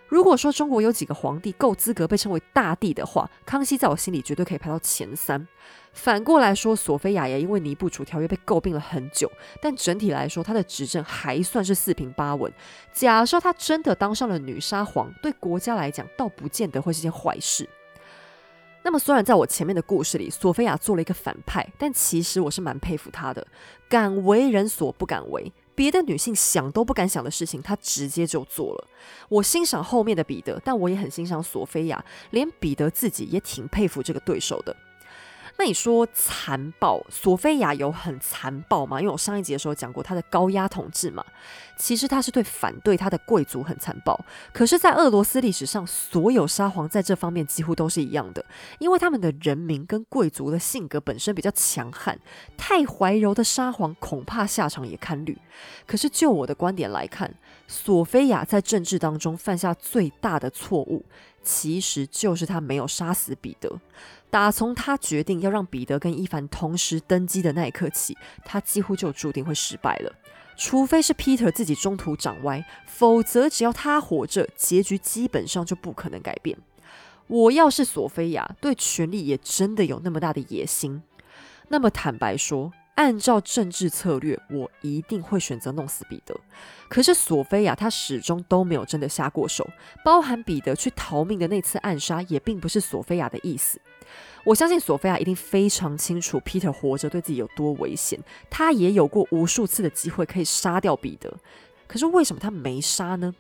如果说中国有几个皇帝够资格被称为大帝的话，康熙在我心里绝对可以排到前三。反过来说，索菲亚也因为尼布楚条约被诟病了很久，但整体来说，她的执政还算是四平八稳。假设她真的当上了女沙皇，对国家来讲，倒不见得会是件坏事。那么，虽然在我前面的故事里，索菲亚做了一个反派，但其实我是蛮佩服她的，敢为人所不敢为。别的女性想都不敢想的事情，她直接就做了。我欣赏后面的彼得，但我也很欣赏索菲亚，连彼得自己也挺佩服这个对手的。那你说残暴，索菲亚有很残暴吗？因为我上一集的时候讲过她的高压统治嘛。其实她是对反对她的贵族很残暴。可是，在俄罗斯历史上，所有沙皇在这方面几乎都是一样的，因为他们的人民跟贵族的性格本身比较强悍，太怀柔的沙皇恐怕下场也堪虑。可是，就我的观点来看，索菲亚在政治当中犯下最大的错误，其实就是他没有杀死彼得。打从他决定要让彼得跟伊凡同时登基的那一刻起，他几乎就注定会失败了。除非是 Peter 自己中途长歪，否则只要他活着，结局基本上就不可能改变。我要是索菲亚，对权力也真的有那么大的野心，那么坦白说，按照政治策略，我一定会选择弄死彼得。可是索菲亚她始终都没有真的下过手，包含彼得去逃命的那次暗杀，也并不是索菲亚的意思。我相信索菲亚一定非常清楚彼得活着对自己有多危险，他也有过无数次的机会可以杀掉彼得，可是为什么他没杀呢？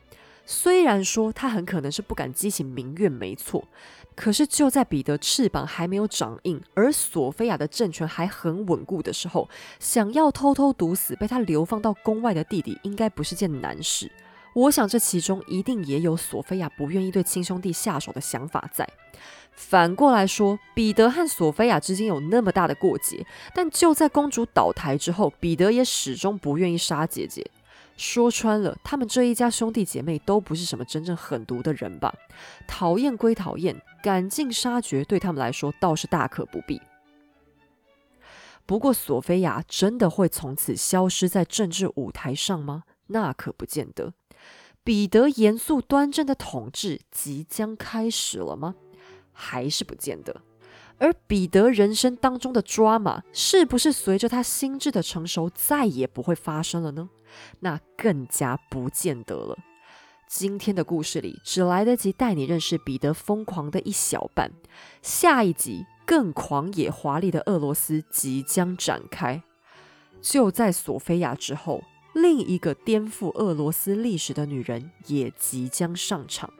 虽然说他很可能是不敢激起民怨，没错，可是就在彼得翅膀还没有长硬，而索菲亚的政权还很稳固的时候，想要偷偷毒死被他流放到宫外的弟弟，应该不是件难事。我想这其中一定也有索菲亚不愿意对亲兄弟下手的想法在。反过来说，彼得和索菲亚之间有那么大的过节，但就在公主倒台之后，彼得也始终不愿意杀姐姐。说穿了，他们这一家兄弟姐妹都不是什么真正狠毒的人吧？讨厌归讨厌，赶尽杀绝对他们来说倒是大可不必。不过，索菲亚真的会从此消失在政治舞台上吗？那可不见得。彼得严肃端正的统治即将开始了吗？还是不见得。而彼得人生当中的 drama 是不是随着他心智的成熟再也不会发生了呢？那更加不见得了。今天的故事里只来得及带你认识彼得疯狂的一小半，下一集更狂野华丽的俄罗斯即将展开。就在索菲亚之后，另一个颠覆俄罗斯历史的女人也即将上场。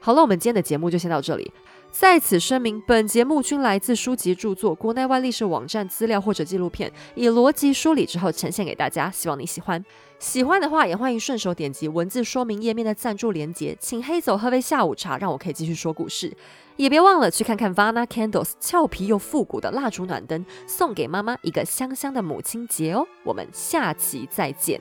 好了，我们今天的节目就先到这里。在此声明，本节目均来自书籍著作、国内外历史网站资料或者纪录片，以逻辑梳理之后呈现给大家，希望你喜欢。喜欢的话，也欢迎顺手点击文字说明页面的赞助链接，请黑走喝杯下午茶，让我可以继续说故事。也别忘了去看看 Vana Candles 俏皮又复古的蜡烛暖灯，送给妈妈一个香香的母亲节哦。我们下期再见。